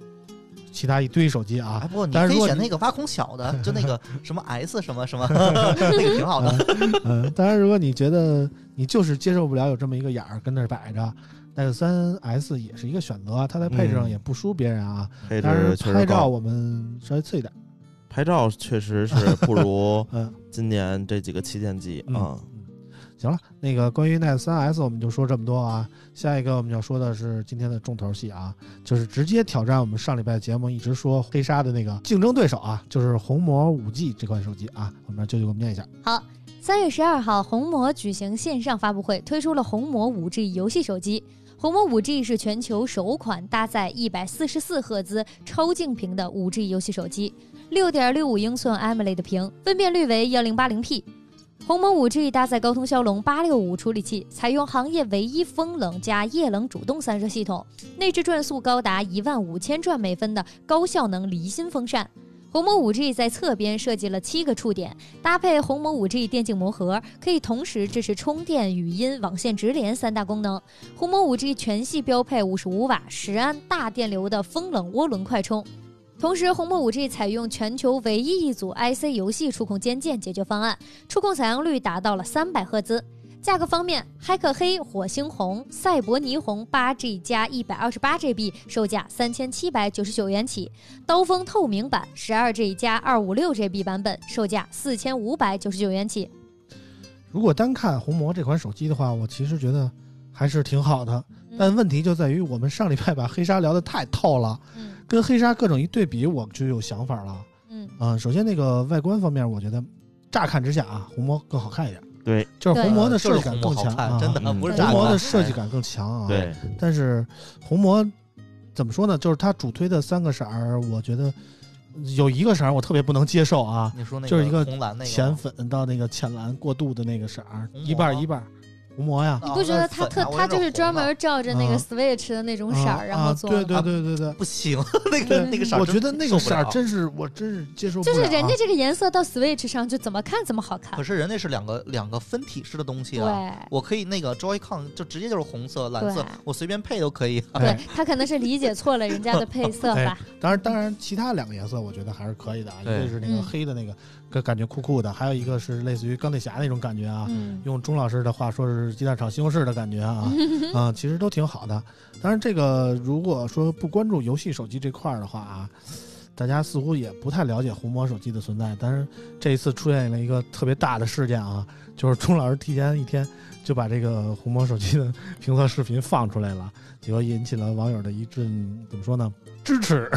其他一堆手机哎，啊。不过你可以选那个挖孔小的，就那个什么 S 什么什么，那个挺好的。嗯，当然，如果你觉得你就是接受不了有这么一个眼儿跟那儿摆着，那个三 S 也是一个选择，它在配置上嗯也不输别人啊。配但是置确实高，拍照我们稍微次一点。拍照确实是不如嗯今年这几个旗舰机嗯啊。嗯，行了，那个关于 Note 三 S 我们就说这么多啊。下一个我们要说的是今天的重头戏啊，就是直接挑战我们上礼拜节目一直说黑鲨的那个竞争对手啊，就是红魔五 G 这款手机啊。我们让舅舅给我们念一下。好，三月十二号，红魔举行线上发布会，推出了红魔五 G 游戏手机。红魔五 G 是全球首款搭载一百四十四赫兹超净屏的五 G 游戏手机，六点六五英寸 AMOLED 屏，分辨率为幺零八零 P。红魔五 G 搭载高通骁龙八六五处理器，采用行业唯一风冷加液冷主动散热系统，内置转速高达一万五千转每分的高效能离心风扇。红魔五 G 在侧边设计了七个触点，搭配红魔五 G 电竞魔盒，可以同时支持充电、语音、网线直连三大功能。红魔五 G 全系标配五十五瓦十安大电流的风冷涡轮快充。同时，红魔五 G 采用全球唯一一组 IC 游戏触控肩键解决方案，触控采样率达到了三百赫兹。价格方面，骇客黑、火星红、赛博霓虹八 G 加一百二十八 GB 售价三千七百九十九元起，刀锋透明版十二 G 加二五六 GB 版本售价四千五百九十九元起。如果单看红魔这款手机的话，我其实觉得还是挺好的。嗯但问题就在于我们上礼拜把黑鲨聊得太透了，嗯跟黑鲨各种一对比，我就有想法了。嗯啊、首先那个外观方面，我觉得乍看之下啊，红魔更好看一点，对就是红魔的设计感更强啊，真的嗯红魔不是炸弹的设计感更强啊。，对，但是红魔怎么说呢？就是它主推的三个色儿，我觉得有一个色儿我特别不能接受啊，你说那就是一个红蓝那个浅粉到那个浅蓝过渡的那个色儿，一半儿一半儿。红魔呀，哦你不觉得它特它就是专门照着那个啊 Switch 的那种色啊儿，然后做对？对对对对。不行，那个那个色儿我觉得那个色儿真是我真是接受不了啊。就是人家这个颜色到 Switch 上就怎么看怎么好看可。是人家是两个两个分体式的东西啊。对我可以那个 Joy-Con 就直接就是红色、蓝色，我随便配都可以。哎对，他可能是理解错了人家的配色吧。当然，当然，其他两个颜色我觉得还是可以的啊。一对个是那个嗯黑的那个，感感觉酷酷的；还有一个是类似于钢铁侠那种感觉啊。嗯，用钟老师的话说是鸡蛋炒西红柿的感觉啊，啊，其实都挺好的。当然，这个如果说不关注游戏手机这块儿的话啊，大家似乎也不太了解红魔手机的存在。但是这一次出现了一个特别大的事件啊，就是钟老师提前一天就把这个红魔手机的评测视频放出来了，结果引起了网友的一阵怎么说呢？支持，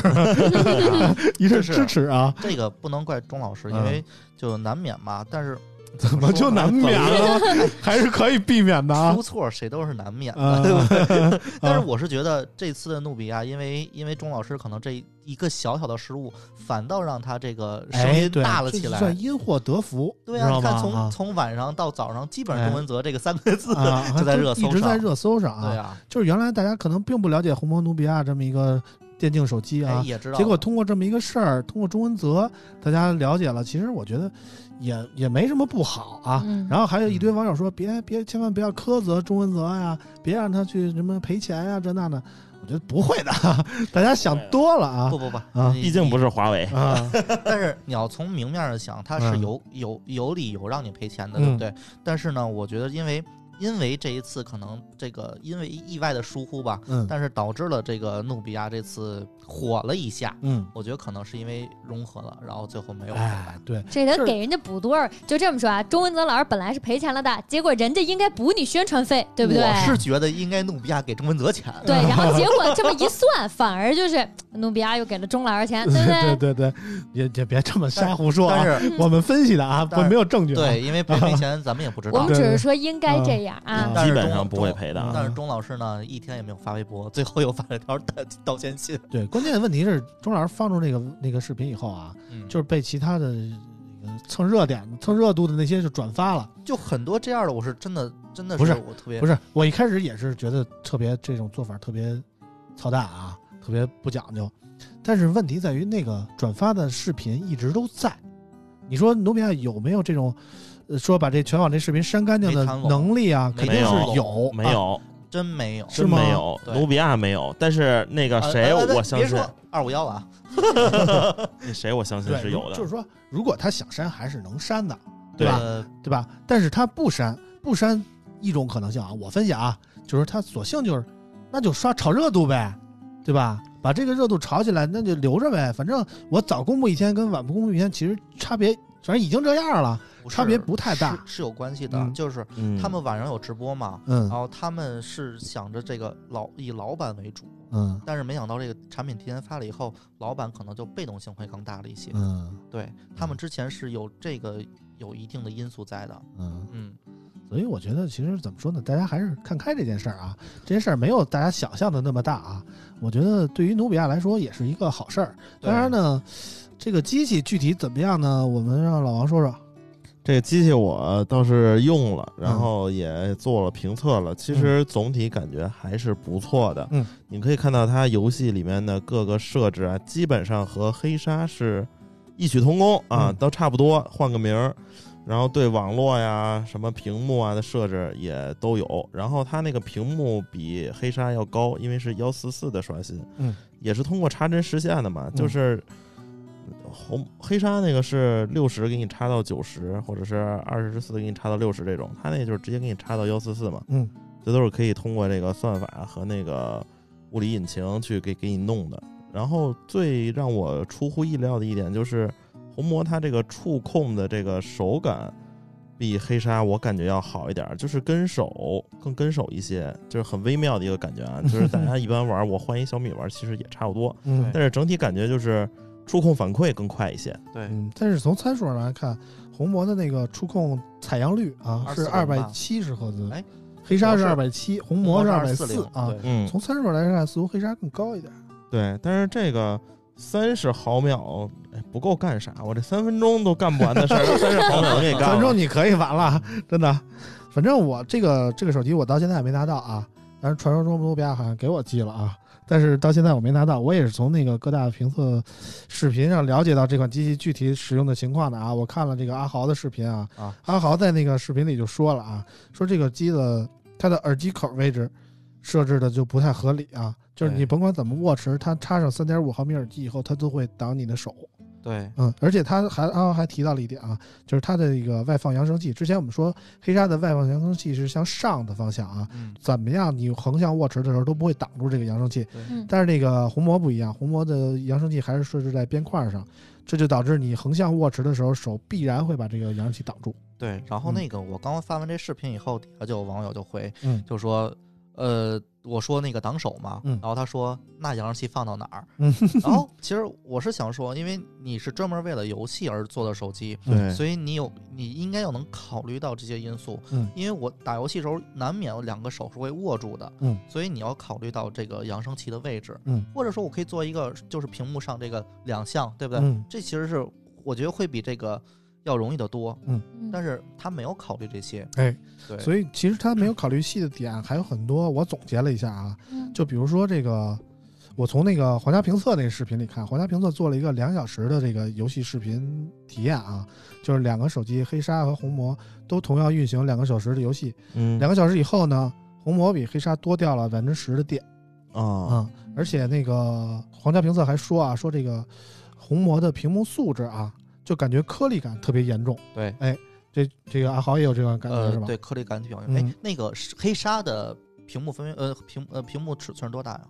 一阵是支持啊！这个不能怪钟老师，因嗯为就难免嘛。但是怎么就难免了？还是可以避免的啊出！错谁都是难免的，啊对不对？但是啊我是觉得这次的努比亚，因为因为钟老师可能这一个小小的失误，反倒让他这个声哎，音，大了起来这算。因祸得福，对啊，看从啊从晚上到早上，基本上哎钟文泽这个三个字，啊，就在热搜上一直在热搜上啊。对啊，就是原来大家可能并不了解红魔努比亚这么一个电竞手机哎啊，也知道。结果通过这么一个事儿，通过钟文泽，大家了解了。其实我觉得也也没什么不好啊。嗯然后还有一堆网友说，别别，千万不要苛责钟文泽呀，别让他去什么赔钱呀，这那的。我觉得不会的，大家想多了啊不不不啊毕竟不是华为。啊！但是你要从明面上想，它是嗯有有有理由让你赔钱的，嗯对不对？但是呢，我觉得因为因为这一次可能这个因为意外的疏忽吧，嗯但是导致了这个努比亚这次火了一下。嗯，我觉得可能是因为融合了，然后最后没有红哎白。，对，这得给人家补多少？就这么说啊，钟文泽老师本来是赔钱了的，结果人家应该补你宣传费，对不对？我是觉得应该努比亚给钟文泽钱。对，然后结果这么一算，反而就是努比亚又给了钟老师钱，对不对 对？对对，也也别这么瞎胡说啊！但是我们分析的啊，没有证据、啊。对，因为赔没钱 咱们也不知道我们。只是说应该这样嗯啊。基本上不会赔的啊但是钟老师呢，一天也没有发微博，最后又发了条道道歉信。对，关键的问题是钟老师放出那个那个视频以后啊，嗯，就是被其他的那个蹭热点、蹭热度的那些就转发了。就很多这样的，我是真的真的不是我特别不是，我一开始也是觉得特别这种做法特别操蛋啊，特别不讲究。但是问题在于那个转发的视频一直都在。你说努比亚有没有这种，呃，说把这全网这视频删干净的能力啊？肯定是谈有，啊没有，真没有。是吗真没有，努比亚没有，但是那个谁，呃呃我相信二五幺啊，那谁，我相信，是有的。就是说，如果他想删，还是能删的，对吧？呃对吧？但是他不删，不删一种可能性啊，我分析啊，就是他索性就是，那就刷炒热度呗，对吧？把这个热度炒起来，那就留着呗。反正我早公布一天跟晚不公布一天，其实差别，反正已经这样了，差别不太大。是是有关系的，嗯就是嗯，他们晚上有直播嘛，嗯然后他们是想着这个老以老板为主，嗯但是没想到这个产品提前发了以后，老板可能就被动性会更大了一些。嗯对他们之前是有这个有一定的因素在的，嗯，嗯，所以我觉得其实怎么说呢，大家还是看开这件事儿啊。这件事儿没有大家想象的那么大啊。我觉得对于努比亚来说也是一个好事儿。当然呢，这个机器具体怎么样呢？我们让老王说说。这个机器我倒是用了，然嗯后也做了评测了。其实总体感觉还是不错的。嗯，你可以看到它游戏里面的各个设置啊，基本上和黑鲨是异曲同工啊，嗯都差不多，换个名儿。然后对网络呀、什么屏幕啊的设置也都有。然后它那个屏幕比黑鲨要高，因为是幺四四的刷新，嗯，也是通过插针实现的嘛，嗯就是。红黑鲨那个是六十给你插到九十，或者是二十四给你插到六十这种，它那就是直接给你插到幺四四嘛，嗯这都是可以通过这个算法和那个物理引擎去给给你弄的。然后最让我出乎意料的一点就是，红魔它这个触控的这个手感比黑鲨我感觉要好一点，就是跟手更跟手一些，就是很微妙的一个感觉啊。就是大家一般玩，我换一小米玩，其实也差不多，嗯但是整体感觉就是触控反馈更快一些。对，嗯，但是从参数上来看，红魔的那个触控采样率啊是二百七十赫兹，哎，黑鲨是二百七，红魔是二百四啊。嗯，从参数来看，似乎黑鲨更高一点。对，但是这个三十毫秒哎不够干啥？我这三分钟都干不完的事儿，三十毫秒能给干三分钟你可以完了，真的。反正我这个这个手机我到现在也没拿到啊，但是传说中努比亚好像给我寄了啊，但是到现在我没拿到。我也是从那个各大评测视频上了解到这款机器具体使用的情况的啊。我看了这个阿豪的视频啊，啊阿豪在那个视频里就说了啊，说这个机子它的耳机口位置设置的就不太合理啊，就是你甭管怎么握持，它插上三点五毫米耳机以后，它都会挡你的手。对，嗯，而且他还刚刚还提到了一点啊，就是它的一个外放扬声器。之前我们说黑鲨的外放扬声器是向上的方向啊，嗯，怎么样你横向握持的时候都不会挡住这个扬声器。嗯但是那个红魔不一样，红魔的扬声器还是设置在边框上，这就导致你横向握持的时候手必然会把这个扬声器挡住。对。然后嗯那个我刚发完这视频以后，底下就有网友就回，嗯就说，呃，我说那个挡手嘛，嗯然后他说那扬声器放到哪儿？嗯然后其实我是想说，因为你是专门为了游戏而做的手机，对，所以你有你应该要能考虑到这些因素。嗯因为我打游戏时候难免有两个手是会握住的，嗯，所以你要考虑到这个扬声器的位置，嗯，或者说我可以做一个就是屏幕上这个两项，对不对？嗯这其实是我觉得会比这个要容易得多，嗯。但是他没有考虑这些，哎，对，所以其实他没有考虑细的点还有很多，我总结了一下啊，嗯。就比如说这个，我从那个皇家评测那个视频里看，皇家评测做了一个两小时的这个游戏视频体验啊，就是两个手机黑鲨和红魔都同样运行两个小时的游戏，嗯。两个小时以后呢，红魔比黑鲨多掉了百分之十的电啊，啊、而且那个皇家评测还说啊，说这个红魔的屏幕素质啊，就感觉颗粒感特别严重。对，哎这这个阿豪也有这种感觉呃是，吧？对，颗粒感体表现。哎、嗯那个黑鲨的屏幕分辨呃屏呃屏幕尺寸是多大呀？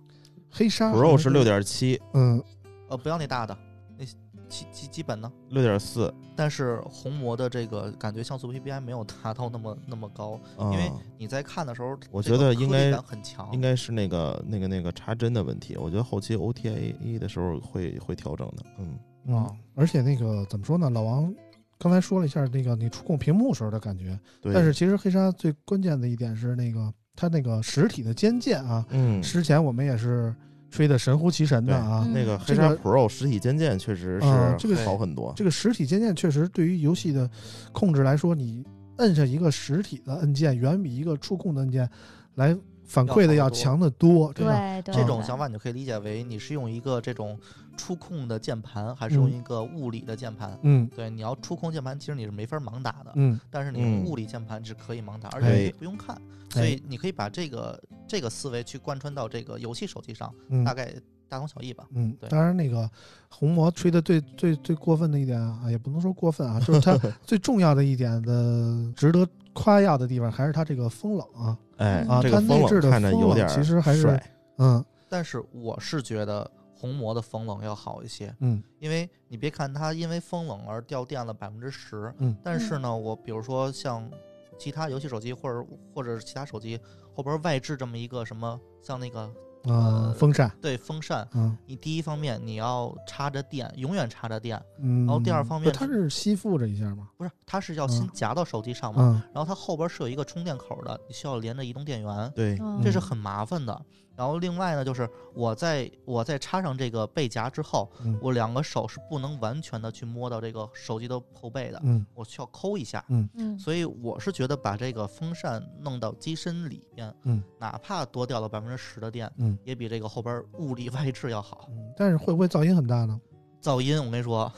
黑鲨 Pro 是六，点七，嗯，呃，不要那大的，那基基基本呢？六点四，但是红魔的这个感觉像素 PPI 没有达到那么那么高，因因为你在看的时候，我觉得应该很强，应该是那个那个那个插针的问题。我觉得后期 OTA 的时候会会调整的。嗯，嗯啊，而且那个怎么说呢？老王刚才说了一下那个你触控屏幕时候的感觉，对。但是其实黑鲨最关键的一点是那个它那个实体的肩键啊，嗯，之前我们也是吹的神乎其神的啊。嗯那个黑鲨这个 Pro 实体肩键确实是这个好很多。这个实体肩键确实对于游戏的控制来说，你摁下一个实体的按键，远比一个触控的按键来反馈的要强得多。对对，这种想法你就可以理解为你是用一个这种触控的键盘，还是用嗯一个物理的键盘？嗯对，你要触控键盘，其实你是没法盲打的，嗯，但是你用嗯物理键盘是可以盲打，而哎且你不用看，所以你可以把这个这个思维去贯穿到这个游戏手机上，嗯大概大同小异吧。嗯，对当然那个红魔吹的最最最过分的一点啊，也不能说过分啊，就是它 最重要的一点的值得夸耀的地方，还是它这个风冷啊，哎啊，这个风它内置的冷看着风冷有点儿其实还是帅。嗯。但是我是觉得红魔的风冷要好一些，嗯。因为你别看它因为风冷而掉电了百分之十，嗯。但是呢，我比如说像其他游戏手机或者或者是其他手机后边外置这么一个什么，像那个啊呃风扇对风扇，嗯。你第一方面你要插着电，永远插着电，嗯，然后第二方面它是吸附着一下吗，不是它是要先嗯夹到手机上嘛，嗯。然后它后边是有一个充电口的，你需要连着移动电源，对，嗯这是很麻烦的。然后另外呢，就是我在我在插上这个背夹之后，嗯我两个手是不能完全的去摸到这个手机的后背的，嗯我需要抠一下。嗯所以我是觉得把这个风扇弄到机身里边，嗯，哪怕多掉了百分之十的电，嗯也比这个后边物理外置要好。嗯，但是会不会噪音很大呢？噪音我跟你说，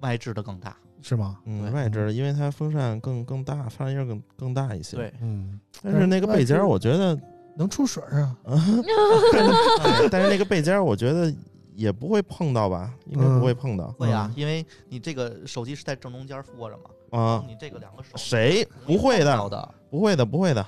外置的更大。是吗？嗯，外置的，因为它风扇更更大，发热音更更大一些。，对，嗯，但是那个背夹儿，我觉得，能出水儿啊？但是那个背尖儿，我觉得也不会碰到吧，应该不会碰到会啊，嗯因为你这个手机是在正中间握着嘛，啊。你这个两个手谁不会的？不会的，不会的，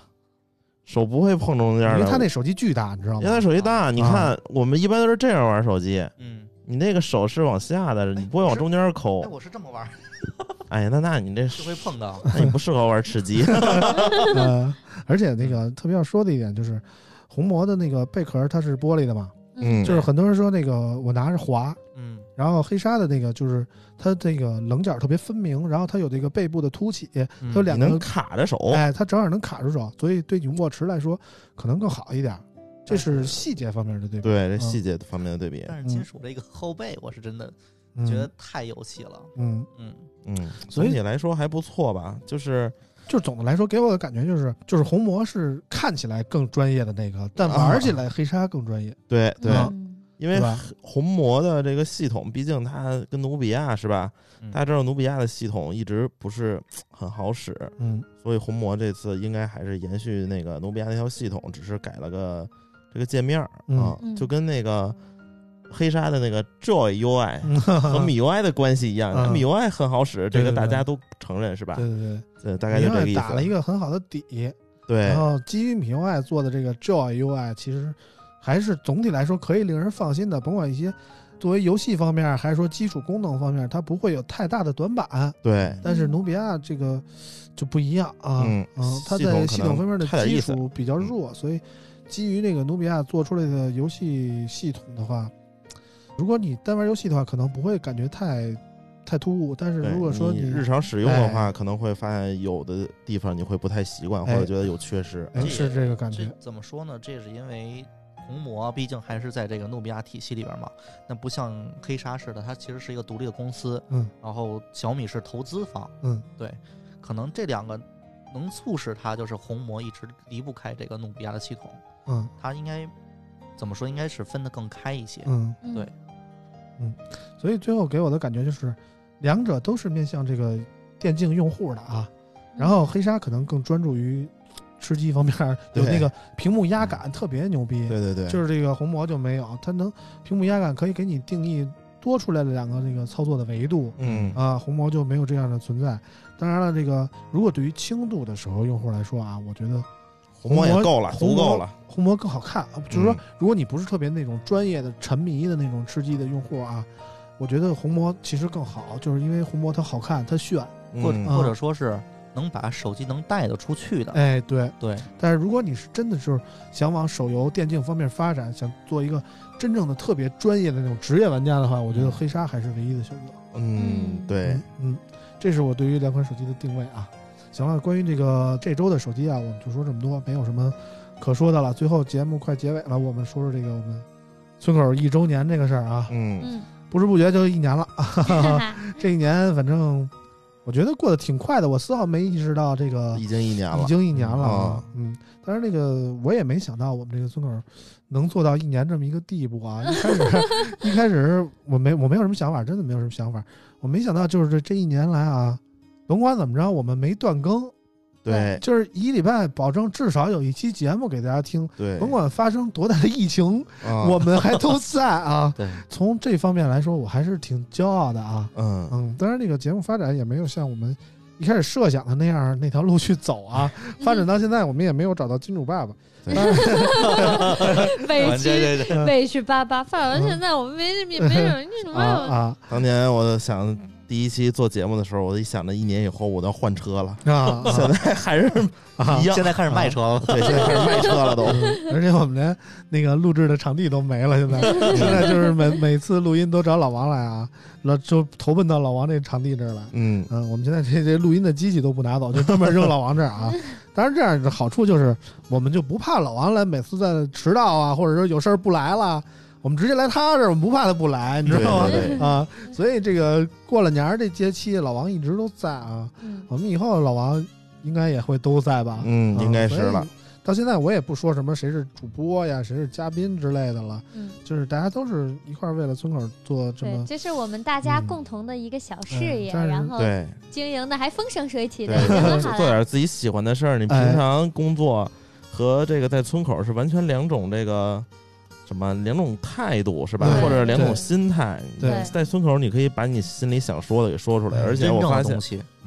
手不会碰中间的。因为他那手机巨大，你知道吗？因为他手机大，你看我们一般都是这样玩手机，嗯，你那个手是往下的，你不会往中间抠哎，。我是这么玩，哎呀，那那你这是会碰到。那你不适合玩吃鸡。呃，而且那个特别要说的一点就是，红魔的那个贝壳它是玻璃的嘛，嗯。就是很多人说那个我拿着滑，嗯，然后黑鲨的那个就是它这个棱角特别分明，然后它有这个背部的凸起，它嗯有两个卡着手，哎，它正好能卡住手，所以对你握持来说可能更好一点。这是细节方面的对比，对这细节方面的对比，但是金属这个后背，我是真的嗯觉得太有戏了。嗯，嗯，嗯，所以总体来说还不错吧。就是就是总的来说给我的感觉就是，就是红魔是看起来更专业的那个，但玩起来黑鲨更专业。对对，嗯。因为红魔的这个系统，毕竟它跟努比亚是吧？嗯。大家知道努比亚的系统一直不是很好使，嗯。所以红魔这次应该还是延续那个努比亚那条系统，只是改了个这个界面啊，嗯。就跟那个黑鲨的那个 Joy UI 嗯和米 UI 的关系一样，嗯米 UI 很好使，这个大家都承认是吧？对对对，对，大概就这个意思。打了一个很好的底，对然，后基于米 UI 做的这个 Joy UI，其实还是总体来说可以令人放心的。甭管一些作为游戏方面，还是说基础功能方面，它不会有太大的短板。对，但是努比亚这个就不一样啊，嗯它在系统方面的基础比较弱，所以基于那个努比亚做出来的游戏系统的话，如果你单玩游戏的话，可能不会感觉太太突兀。但是如果说你日常使用的哎话，可能会发现有的地方你会不太习惯，或哎者觉得有缺失。哎是这个感觉，怎么说呢？这是因为红魔毕竟还是在这个努比亚体系里边嘛，那不像黑鲨似的，它其实是一个独立的公司，嗯然后小米是投资方，嗯对，可能这两个能促使它就是红魔一直离不开这个努比亚的系统，嗯它应该怎么说？应该是分得更开一些。嗯。嗯所以最后给我的感觉就是，两者都是面向这个电竞用户的啊。然后黑鲨可能更专注于吃鸡方面，有那个屏幕压感特别牛逼。对对对，就是这个红魔就没有，它能屏幕压感可以给你定义多出来的两个那个操作的维度嗯啊，红魔就没有这样的存在。当然了，这个如果对于轻度的手游用户来说啊，我觉得红魔也够了，红魔足够了。红魔更好看。啊就是说嗯，如果你不是特别那种专业的沉迷的那种吃鸡的用户啊，我觉得红魔其实更好，就是因为红魔它好看，它炫。嗯或者或者说是能把手机能带得出去的。哎，对。对，但是如果你是真的就是想往手游电竞方面发展，想做一个真正的特别专业的那种职业玩家的话，我觉得黑鲨还是唯一的选择。嗯，对嗯，，嗯，这是我对于两款手机的定位啊。行了，关于这个这周的手机啊，我们就说这么多，没有什么可说的了。最后节目快结尾了，我们说说这个我们村口一周年这个事儿啊，嗯嗯，不知不觉就一年了。哈哈这一年反正我觉得过得挺快的，我丝毫没意识到这个已经一年了，已经一年了啊啊。嗯，但是那个我也没想到我们这个村口能做到一年这么一个地步啊。一开始 一开始我没我没有什么想法，真的没有什么想法。我没想到就是这这一年来啊，甭管怎么着，我们没断更，对就是一礼拜保证至少有一期节目给大家听。对，甭管发生多大的疫情，啊我们还都在啊。对，从这方面来说，我还是挺骄傲的啊。嗯嗯，当然这个节目发展也没有像我们一开始设想的那样那条路去走啊。发展到现在，我们也没有找到金主爸爸。委屈委屈巴巴，发展到现在我们没也没有那什啊么。啊当年我想第一期做节目的时候，我一想着一年以后我都要换车了，啊 现在还是啊一！样，现在开始卖车了。对，现在开始卖车了都。而且我们连那个录制的场地都没了，现在现在就是每每次录音都找老王来啊，那就投奔到老王这场地这儿来。嗯嗯，我们现在这这录音的机器都不拿走，就专门扔老王这儿啊。当然，这样的好处就是，我们就不怕老王来，每次在迟到啊，或者说有事儿不来了，我们直接来他这儿，我们不怕他不来，你知道吗？对对对啊，所以这个过了年儿这节期，老王一直都在啊。嗯我们以后老王应该也会都在吧？嗯，啊应该是了。到现在我也不说什么谁是主播呀，谁是嘉宾之类的了，嗯，就是大家都是一块儿为了村口做这对，么。这是我们大家嗯共同的一个小事业，然后对经营的还风生水起的，对，已经很做好了。做点自己喜欢的事儿。你平哎常工作和这个在村口是完全两种这个什么两种态度是吧？或者两种心态。对在村口你可以把你心里想说的给说出来，嗯而且我发现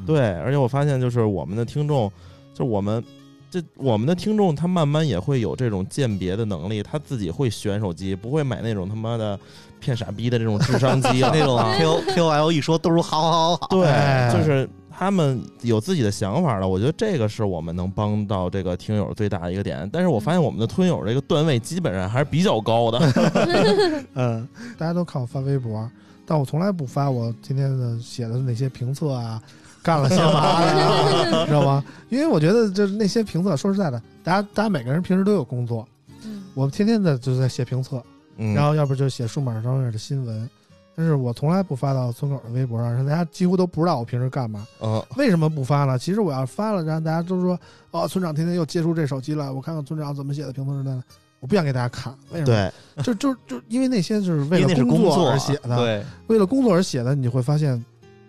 对，而且我发现就是我们的听众，就我们这我们的听众，他慢慢也会有这种鉴别的能力，他自己会选手机，不会买那种他妈的骗傻逼的这种智商机了 那种啊 K O K O L 一说都是好好好，对，哎就是他们有自己的想法了。我觉得这个是我们能帮到这个听友最大的一个点。但是我发现我们的吞友这个段位基本上还是比较高的。嗯，大家都看我发微博，但我从来不发我今天的写的那些评测啊，干了些嘛的啊，知道吗？因为我觉得就是那些评测，说实在的，大家大家每个人平时都有工作，嗯我天天的就在写评测，嗯，然后要不就写数码商业的新闻，但是我从来不发到村口的微博上，让大家几乎都不知道我平时干嘛。啊，为什么不发了？其实我要发了，让大家都说哦，村长天天又接触这手机了，我看看村长怎么写的评论之类的。我不想给大家看，为什么？对，就就就因为那些就是为了工作而写的，对，为了工作而写的，你就会发现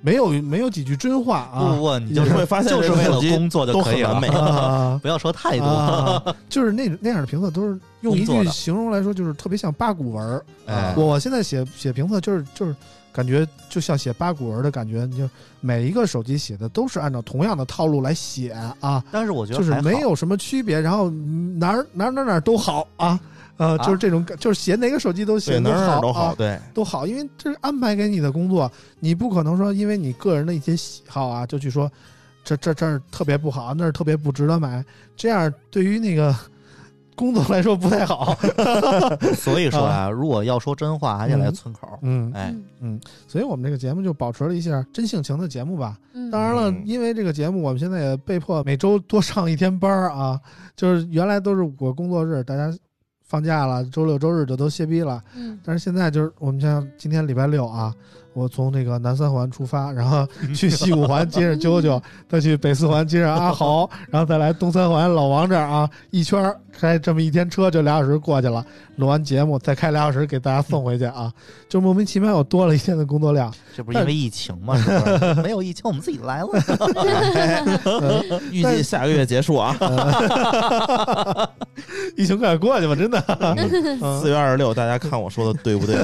没有没有几句真话啊。不，你你就会发现就是为了工作就可以完美，啊 不要说太多。啊，就是那那样的评测都是用一句形容来说，就是特别像八股文。哎。我现在写写评测，就是就是感觉就像写八股文的感觉，你就每一个手机写的都是按照同样的套路来写啊，但是我觉得就是没有什么区别，然后嗯哪儿哪儿哪儿哪儿都好啊。呃，啊就是这种感，就是写哪个手机都写，哪儿哪都好对，都好，因为这是安排给你的工作，你不可能说因为你个人的一些喜好啊，就去说这这这儿特别不好，那儿特别不值得买，这样对于那个 工作来说不太好。所以说啊，如果要说真话，还得来村口。嗯，哎，嗯所以我们这个节目就保持了一下真性情的节目吧。嗯，当然了嗯，因为这个节目，我们现在也被迫每周多上一天班儿啊，就是原来都是五个工作日，大家放假了，周六周日就都歇逼了。嗯但是现在就是我们像今天礼拜六啊，我从那个南三环出发，然后 去西五环接着啾啾，再去北四环接着阿豪，然后再来东三环老王这儿啊，一圈开这么一天车就俩小时过去了。录完节目再开俩小时给大家送回去啊，就莫名其妙又多了一天的工作量。这不是因为疫情吗？是不是？没有疫情，我们自己来了。呃预计下个月结束啊，疫情快过去吧，真的。四月二十六，大家看我说的对不对？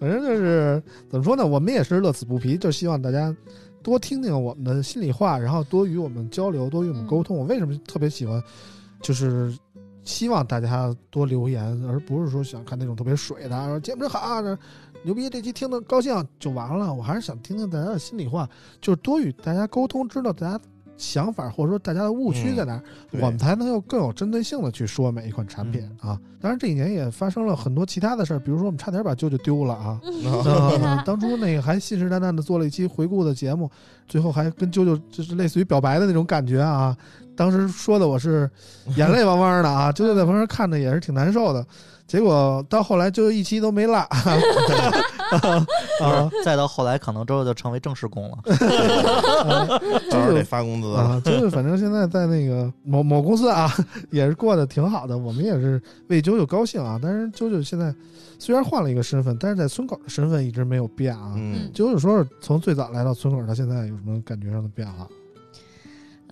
反正就是怎么说呢，我们也是乐此不疲，就希望大家多听听我们的心里话，然后多与我们交流，多与我们沟通。我为什么特别喜欢，就是希望大家多留言，而不是说想看那种特别水的，说节目真好啊，这牛逼，这期听得高兴就完了。我还是想听听大家的心里话，就是多与大家沟通，知道大家。想法或者说大家的误区在哪我们才能有更有针对性的去说每一款产品啊。当然这一年也发生了很多其他的事儿，比如说我们差点把舅舅丢了啊。啊，当初那个还信誓旦旦的做了一期回顾的节目，最后还跟舅舅就是类似于表白的那种感觉啊。当时说的我是 眼泪汪汪的啊，舅舅在旁边看着也是挺难受的。结果到后来啾啾一期都没落 啊再到后来，可能之后就成为正式工了。到时候得发工资。啊，就是反正现在在那个某某公司啊，也是过得挺好的。我们也是为啾啾高兴啊。但是啾啾现在虽然换了一个身份，但是在村口的身份一直没有变啊。嗯，啾啾说说从最早来到村口，到现在有什么感觉上的变化？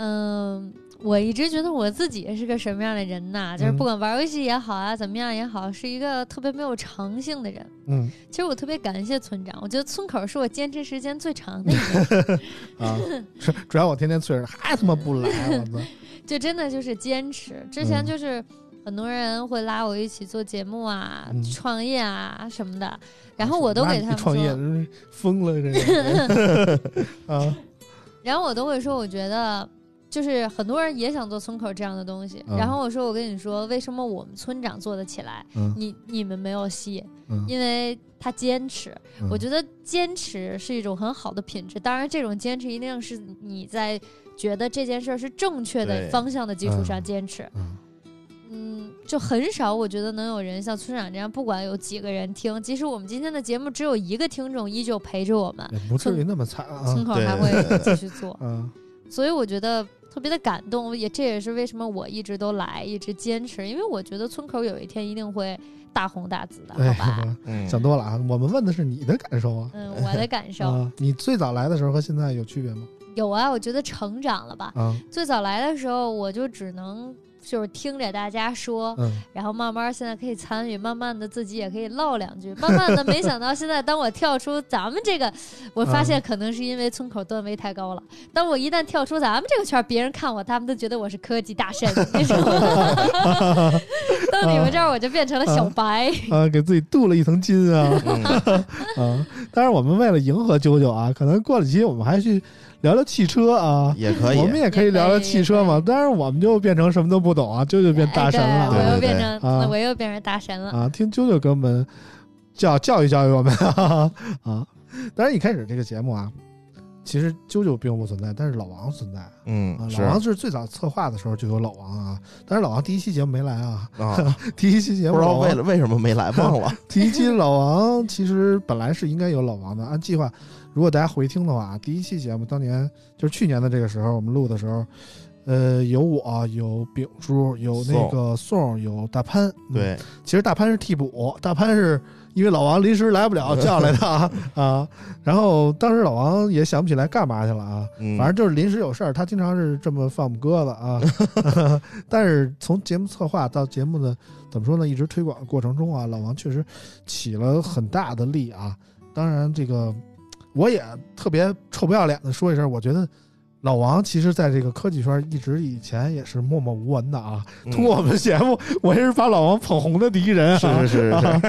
嗯，我一直觉得我自己是个什么样的人呐？就是嗯不管玩游戏也好啊，怎么样也好，是一个特别没有长性的人。嗯其实我特别感谢村长，我觉得村口是我坚持时间最长的一个，啊，是主要我天天催着，还他妈不来，我操！就真的就是坚持。之前嗯就是很多人会拉我一起做节目啊、嗯创业啊什么的，然后我都给他们创业疯了，这个啊，然后我都会说，我觉得。就是很多人也想做村口这样的东西，嗯。然后我说我跟你说，为什么我们村长做得起来，嗯。你你们没有戏，嗯，因为他坚持。嗯。我觉得坚持是一种很好的品质，当然这种坚持一定是你在觉得这件事儿是正确的方向的基础上嗯。坚持。嗯。嗯，就很少，我觉得能有人像村长这样，不管有几个人听，即使我们今天的节目只有一个听众，依旧陪着我们，也不至于那么惨啊。村。口还会继续做。嗯所以我觉得特别的感动，也这也是为什么我一直都来，一直坚持，因为我觉得村口有一天一定会大红大紫的，哎好吧？想多了啊！我们问的是你的感受啊。嗯，我的感受、啊，你最早来的时候和现在有区别吗？有啊，我觉得成长了吧。啊，最早来的时候，我就只能就是听着大家说，嗯，然后慢慢现在可以参与，慢慢的自己也可以唠两句。慢慢的，没想到现在当我跳出咱们这个，我发现可能是因为村口段位太高了。当我一旦跳出咱们这个圈，别人看我，他们都觉得我是科技大神，你知道吗？到你们这儿，我就变成了小白。啊，给自己镀了一层金啊嗯 啊！当然，我们为了迎合啾啾啊，可能过了期我们还去聊聊汽车啊。也可以我。们也可以聊聊汽车嘛当然我们就变成什么都不懂啊，舅舅变大神哎了我又变成，啊我又变成大神了。啊！听舅舅给我们教教育教育我们啊 啊！当然一开始这个节目啊，其实舅舅并不存在，但是老王存在啊。嗯，是老王是最早策划的时候就有老王啊，但是老王第一期节目没来啊，啊，第一期节目不知道为了为什么没来，忘了。第一期老王其实本来是应该有老王的，按计划，如果大家回听的话，第一期节目当年就是去年的这个时候我们录的时候，呃，有我，有丙叔，有那个宋，有大潘。嗯，对，其实大潘是替补，大潘是因为老王临时来不了叫来的啊 啊。然后当时老王也想不起来干嘛去了啊，嗯，反正就是临时有事儿，他经常是这么放我们鸽子啊。但是从节目策划到节目的怎么说呢，一直推广的过程中啊，老王确实起了很大的力啊。当然，这个我也特别臭不要脸的说一声，我觉得老王其实在这个科技圈一直以前也是默默无闻的啊。嗯通过我们节目，我也是把老王捧红的第一人啊。是是是 啊，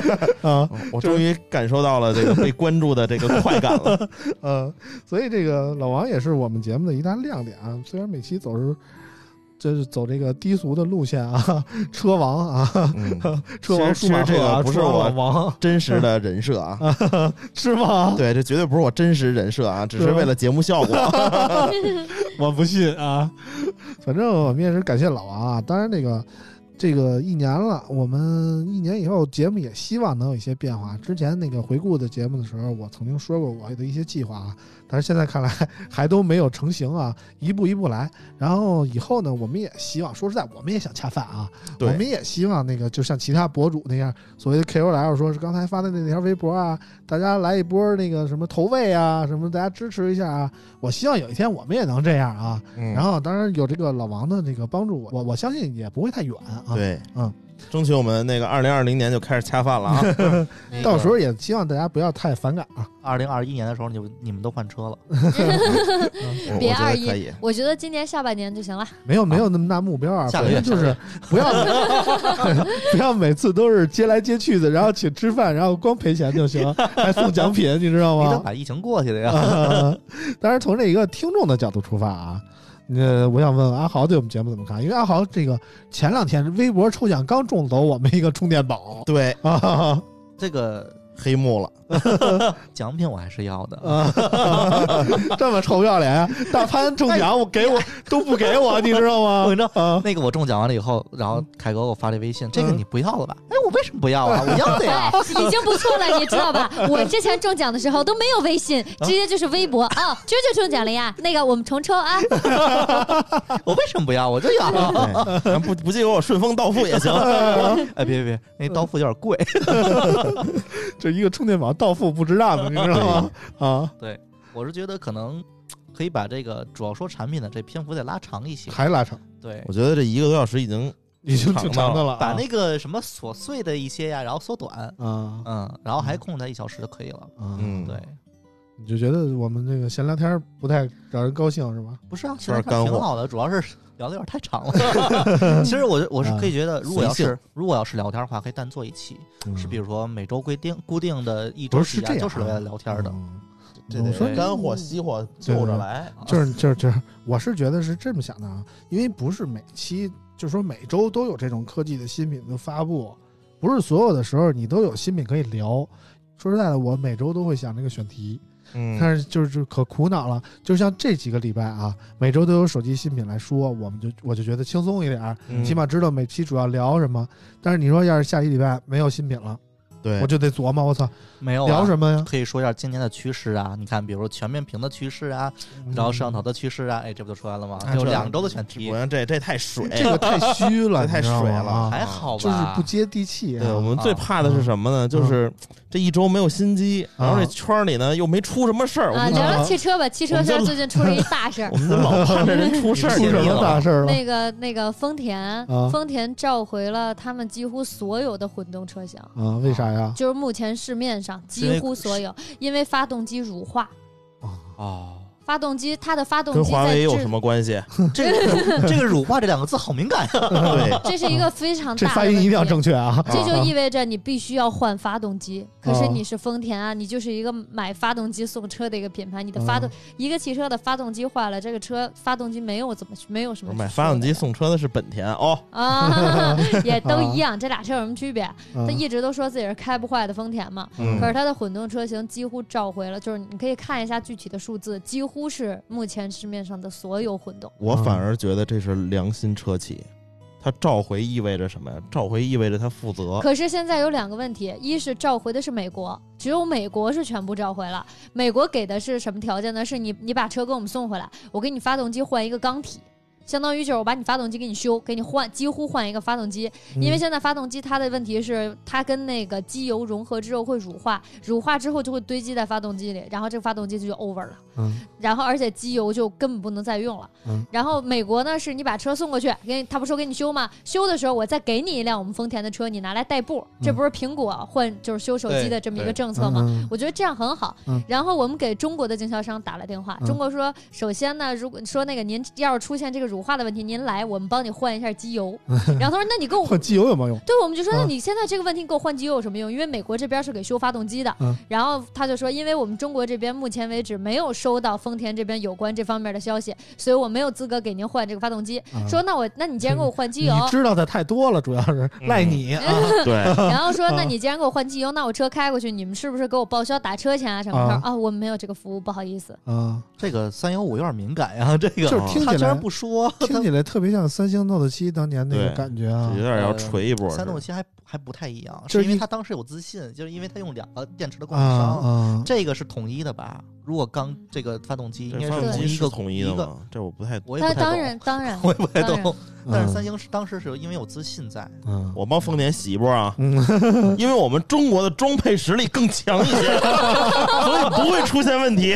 嗯我终于感受到了这个被关注的这个快感了。呃，所以这个老王也是我们节目的一大亮点啊。虽然每期总是这是走这个低俗的路线啊，车王啊，嗯，车王其实舒马赫啊，其实这个不是我王真实的人设啊，是吗？对，这绝对不是我真实人设啊，只是为了节目效果。我不信啊。反正我们也是感谢老王啊。当然，这个这个一年了，我们一年以后节目也希望能有一些变化。之前那个回顾的节目的时候，我曾经说过我的一些计划啊，但是现在看来 还都没有成型啊，一步一步来。然后以后呢，我们也希望，说实在，我们也想恰饭啊，我们也希望那个就像其他博主那样，所谓的 KOL 说是刚才发的那条微博啊，大家来一波那个什么投喂啊，什么大家支持一下啊。我希望有一天我们也能这样啊。嗯然后当然有这个老王的这个帮助，我我我相信也不会太远啊。对，嗯，争取我们那个二零二零年就开始恰饭了啊！到时候也希望大家不要太反感啊。二零二一年的时候，你们你们都换车了，我我觉别二一我觉得今年下半年就行了。没有没有那么大目标啊，下个月反正就是不要 不要每次都是接来接去的，然后请吃饭，然后光赔钱就行，还送奖品，你知道你得吗？把疫情过去的呀。啊当然，从这一个听众的角度出发啊，呃，我想问问阿豪对我们节目怎么看？因为阿豪这个前两天微博抽奖刚中走我们一个充电宝。对，啊。这个黑幕了，奖品我还是要的。啊，这么臭不要脸啊！大潘中奖我给我都不给我，你知道吗？我知道啊，那个我中奖完了以后，然后凯哥给我发了微信，这个你不要了吧？哎，我为什么不要啊？我要的呀。哎，已经不错了，你知道吧？我之前中奖的时候都没有微信，直接就是微博啊，这就中奖了呀。那个我们重抽啊，我为什么不要？我就要。咱不不借给我顺丰到付也行。哎，别别别，那到付有点贵。这一个充电宝到付不值当的，你知道吗？啊，对我是觉得可能可以把这个主要说产品的这篇幅再拉长一些。还拉长，对，我觉得这一个多小时已经已经挺长的了啊，把那个什么琐碎的一些呀，然后缩短，嗯嗯，然后还控制在一小时就可以了。啊，嗯。对，你就觉得我们这个闲聊天不太让人高兴是吧？不是啊，其实挺好的，主要是聊的有点太长了。其实我我是可以觉得，如果要随是如果要是聊天的话，可以单做一期，是比如说每周规定固定的一周几啊，不是为了聊天的。嗯这我说得干货稀货就着来。就是就是就是，我是觉得是这么想的啊，因为不是每期，就是说每周都有这种科技的新品的发布，不是所有的时候你都有新品可以聊。说实在的，我每周都会想这个选题，嗯，但是就是可苦恼了。就像这几个礼拜啊，每周都有手机新品来说，我们就我就觉得轻松一点起码知道每期主要聊什么。但是你说要是下一礼拜没有新品了，对我，就得琢磨，我操，没有啊聊什么呀？可以说一下今年的趋势啊，你看，比如说全面屏的趋势啊，然后摄像头的趋势啊，哎，这不就出来了吗？啊这就两周的选题我，看这这太水这个 太虚了，太水了啊还好吧？就是不接地气啊。对我们最怕的是什么呢？嗯就是这一周没有新机，啊然后这圈里呢又没出什么事儿，我啊，们聊啊聊汽车吧。汽车圈最近出了一大事儿 我，们老盼着人出事儿，出什么大事儿了？那个那个丰田啊，丰田召回了他们几乎所有的混动车型，啊？为啥呀？就是目前市面上几乎所有，因为发动机乳化，哦，发动机它的发动跟机在制华为有什么关系？这个 这个“乳化”这两个字好敏感呀。对，这是一个非常这大发音一定要正确啊！这就意味着你必须要换发动机。可是哦你是丰田啊，你就是一个买发动机送车的一个品牌，你的发动、哦一个汽车的发动机坏了，这个车发动机没有怎么没有什么买发动机送车的是本田哦，啊，也都一样，这俩车有什么区别？啊他一直都说自己是开不坏的丰田嘛，嗯可是它的混动车型几乎召回了，就是你可以看一下具体的数字，几乎是目前市面上的所有混动。我反而觉得这是良心车企。它召回意味着什么呀？召回意味着它负责。可是现在有两个问题，一是召回的是美国，只有美国是全部召回了。美国给的是什么条件呢？是你你把车给我们送回来，我给你发动机换一个缸体。相当于就是我把你发动机给你修，给你换，几乎换一个发动机。嗯因为现在发动机它的问题是，它跟那个机油融合之后会乳化，乳化之后就会堆积在发动机里，然后这个发动机就 over 了。嗯然后而且机油就根本不能再用了。嗯然后美国呢，是你把车送过去，给你他不说给你修吗？修的时候我再给你一辆我们丰田的车，你拿来代步，这不是苹果换就是修手机的这么一个政策吗？嗯我觉得这样很好。嗯然后我们给中国的经销商打了电话，嗯中国说，首先呢，如果说那个您要是出现这个乳化的问题，您来，我们帮你换一下机油。然后他说，那你给我换机油有没有用？对，我们就说，嗯那你现在这个问题，你给我换机油有什么用？因为美国这边是给修发动机的。嗯然后他就说，因为我们中国这边目前为止没有收到丰田这边有关这方面的消息，所以我没有资格给您换这个发动机。啊说那我，那你既然给我换机油，你知道的太多了，主要是赖你啊！对，然后说，啊那你既然给我换机油，那我车开过去，你们是不是给我报销打车钱啊什么的？啊啊，我们没有这个服务，不好意思。嗯，这个三幺五有点敏感呀，这个就是听起来他居然不说，听起来特别像三星 Note 七当年那个感觉啊有。点要锤一波似的。三动七还还不太一样，是因为他当时有自信，就是因为他用两个电池的供啊应商，啊！这个是统一的吧？如果刚这个发动机应该这发动机是一个，统一的吗？这我不太，我也不太懂，然当然，我也不太当然懂。但是嗯三星是当时是因为有自信在，嗯，我帮丰田洗一波啊，嗯 因为我们中国的装配实力更强一些，所以不会出现问题。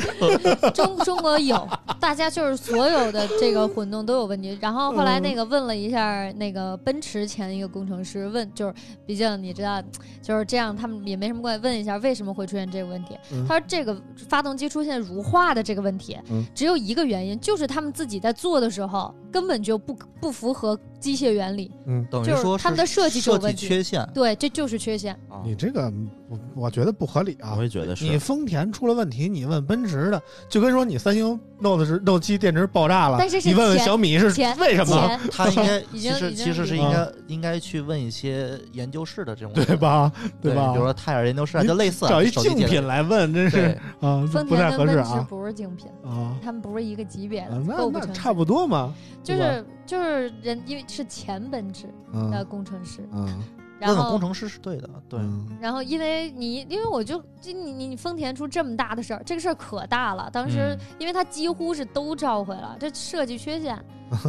中中国有，大家就是所有的这个混动都有问题。然后后来嗯那个问了一下那个奔驰前一个工程师，问就是毕竟你知道就是这样，他们也没什么关系，问一下为什么会出现这个问题。嗯他说这个发动机出现乳化的这个问题，嗯只有一个原因，就是他们自己在做的时候根本就不不符合机械原理。嗯，等于说他们的设计设计缺陷。对，这就是缺陷。啊你这个我我觉得不合理啊我。也觉得是你丰田出了问题，你问奔驰的，就跟说你三星 Note 是 Note 七电池爆炸了，但是是你问问小米是为什么，他应该已其实经其实是应该应该去问一些研究室的这种对？吧？对吧？比如说泰尔研究室啊，就类似啊找一竞品来问，真是，啊，丰不太合适啊不是竞品，啊他们不是一个级别的，啊，那那差不多嘛，就是就是人，因为是前奔驰的嗯工程师，嗯，然后问问工程师是对的，对。嗯然后因为你，因为我就这你你你丰田出这么大的事儿，这个事儿可大了。当时嗯因为它几乎是都召回了，这设计缺陷。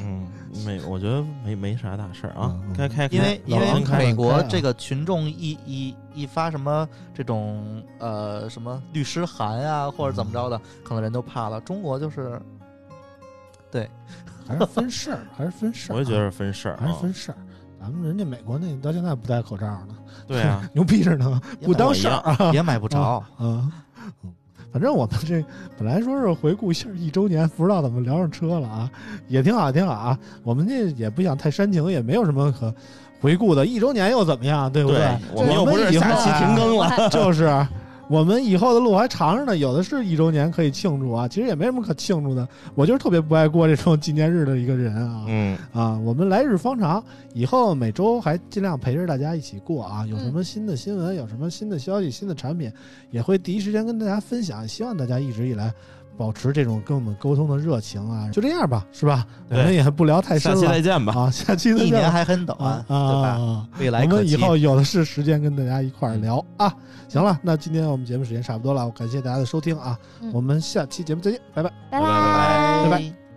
嗯，没，我觉得没没啥大事儿啊该开因为因为老美国这个群众一一一发什么这种呃什么律师函啊，或者怎么着的，可能人都怕了。中国就是还是分事儿，还是分事儿啊，我也觉得是分事儿啊，还是分事儿。咱们人家美国那到现在不戴口罩呢，对啊，牛逼着呢，不当事儿啊也买不着。啊。嗯反正我们这本来说是回顾一下一周年，不知道怎么聊上车了啊，也挺好，挺好啊。我们这也不想太煽情，也没有什么可回顾的。一周年又怎么样，对不对，我们又不是下期停更，了。就是 我们以后的路还长着呢，有的是一周年可以庆祝啊。其实也没什么可庆祝的，我就是特别不爱过这种纪念日的一个人啊。嗯，啊，我们来日方长，以后每周还尽量陪着大家一起过啊。有什么新的新闻，有什么新的消息、新的产品，也会第一时间跟大家分享。希望大家一直以来保持这种跟我们沟通的热情啊。就这样吧，是吧？我们也不聊太深了期再见吧。啊。下期再见一年还很短，啊对吧？啊！未来。我们以后有的是时间跟大家一块儿聊啊。行了，那今天我们节目时间差不多了，我感谢大家的收听啊，嗯我们下期节目再见，拜拜。拜拜拜拜拜拜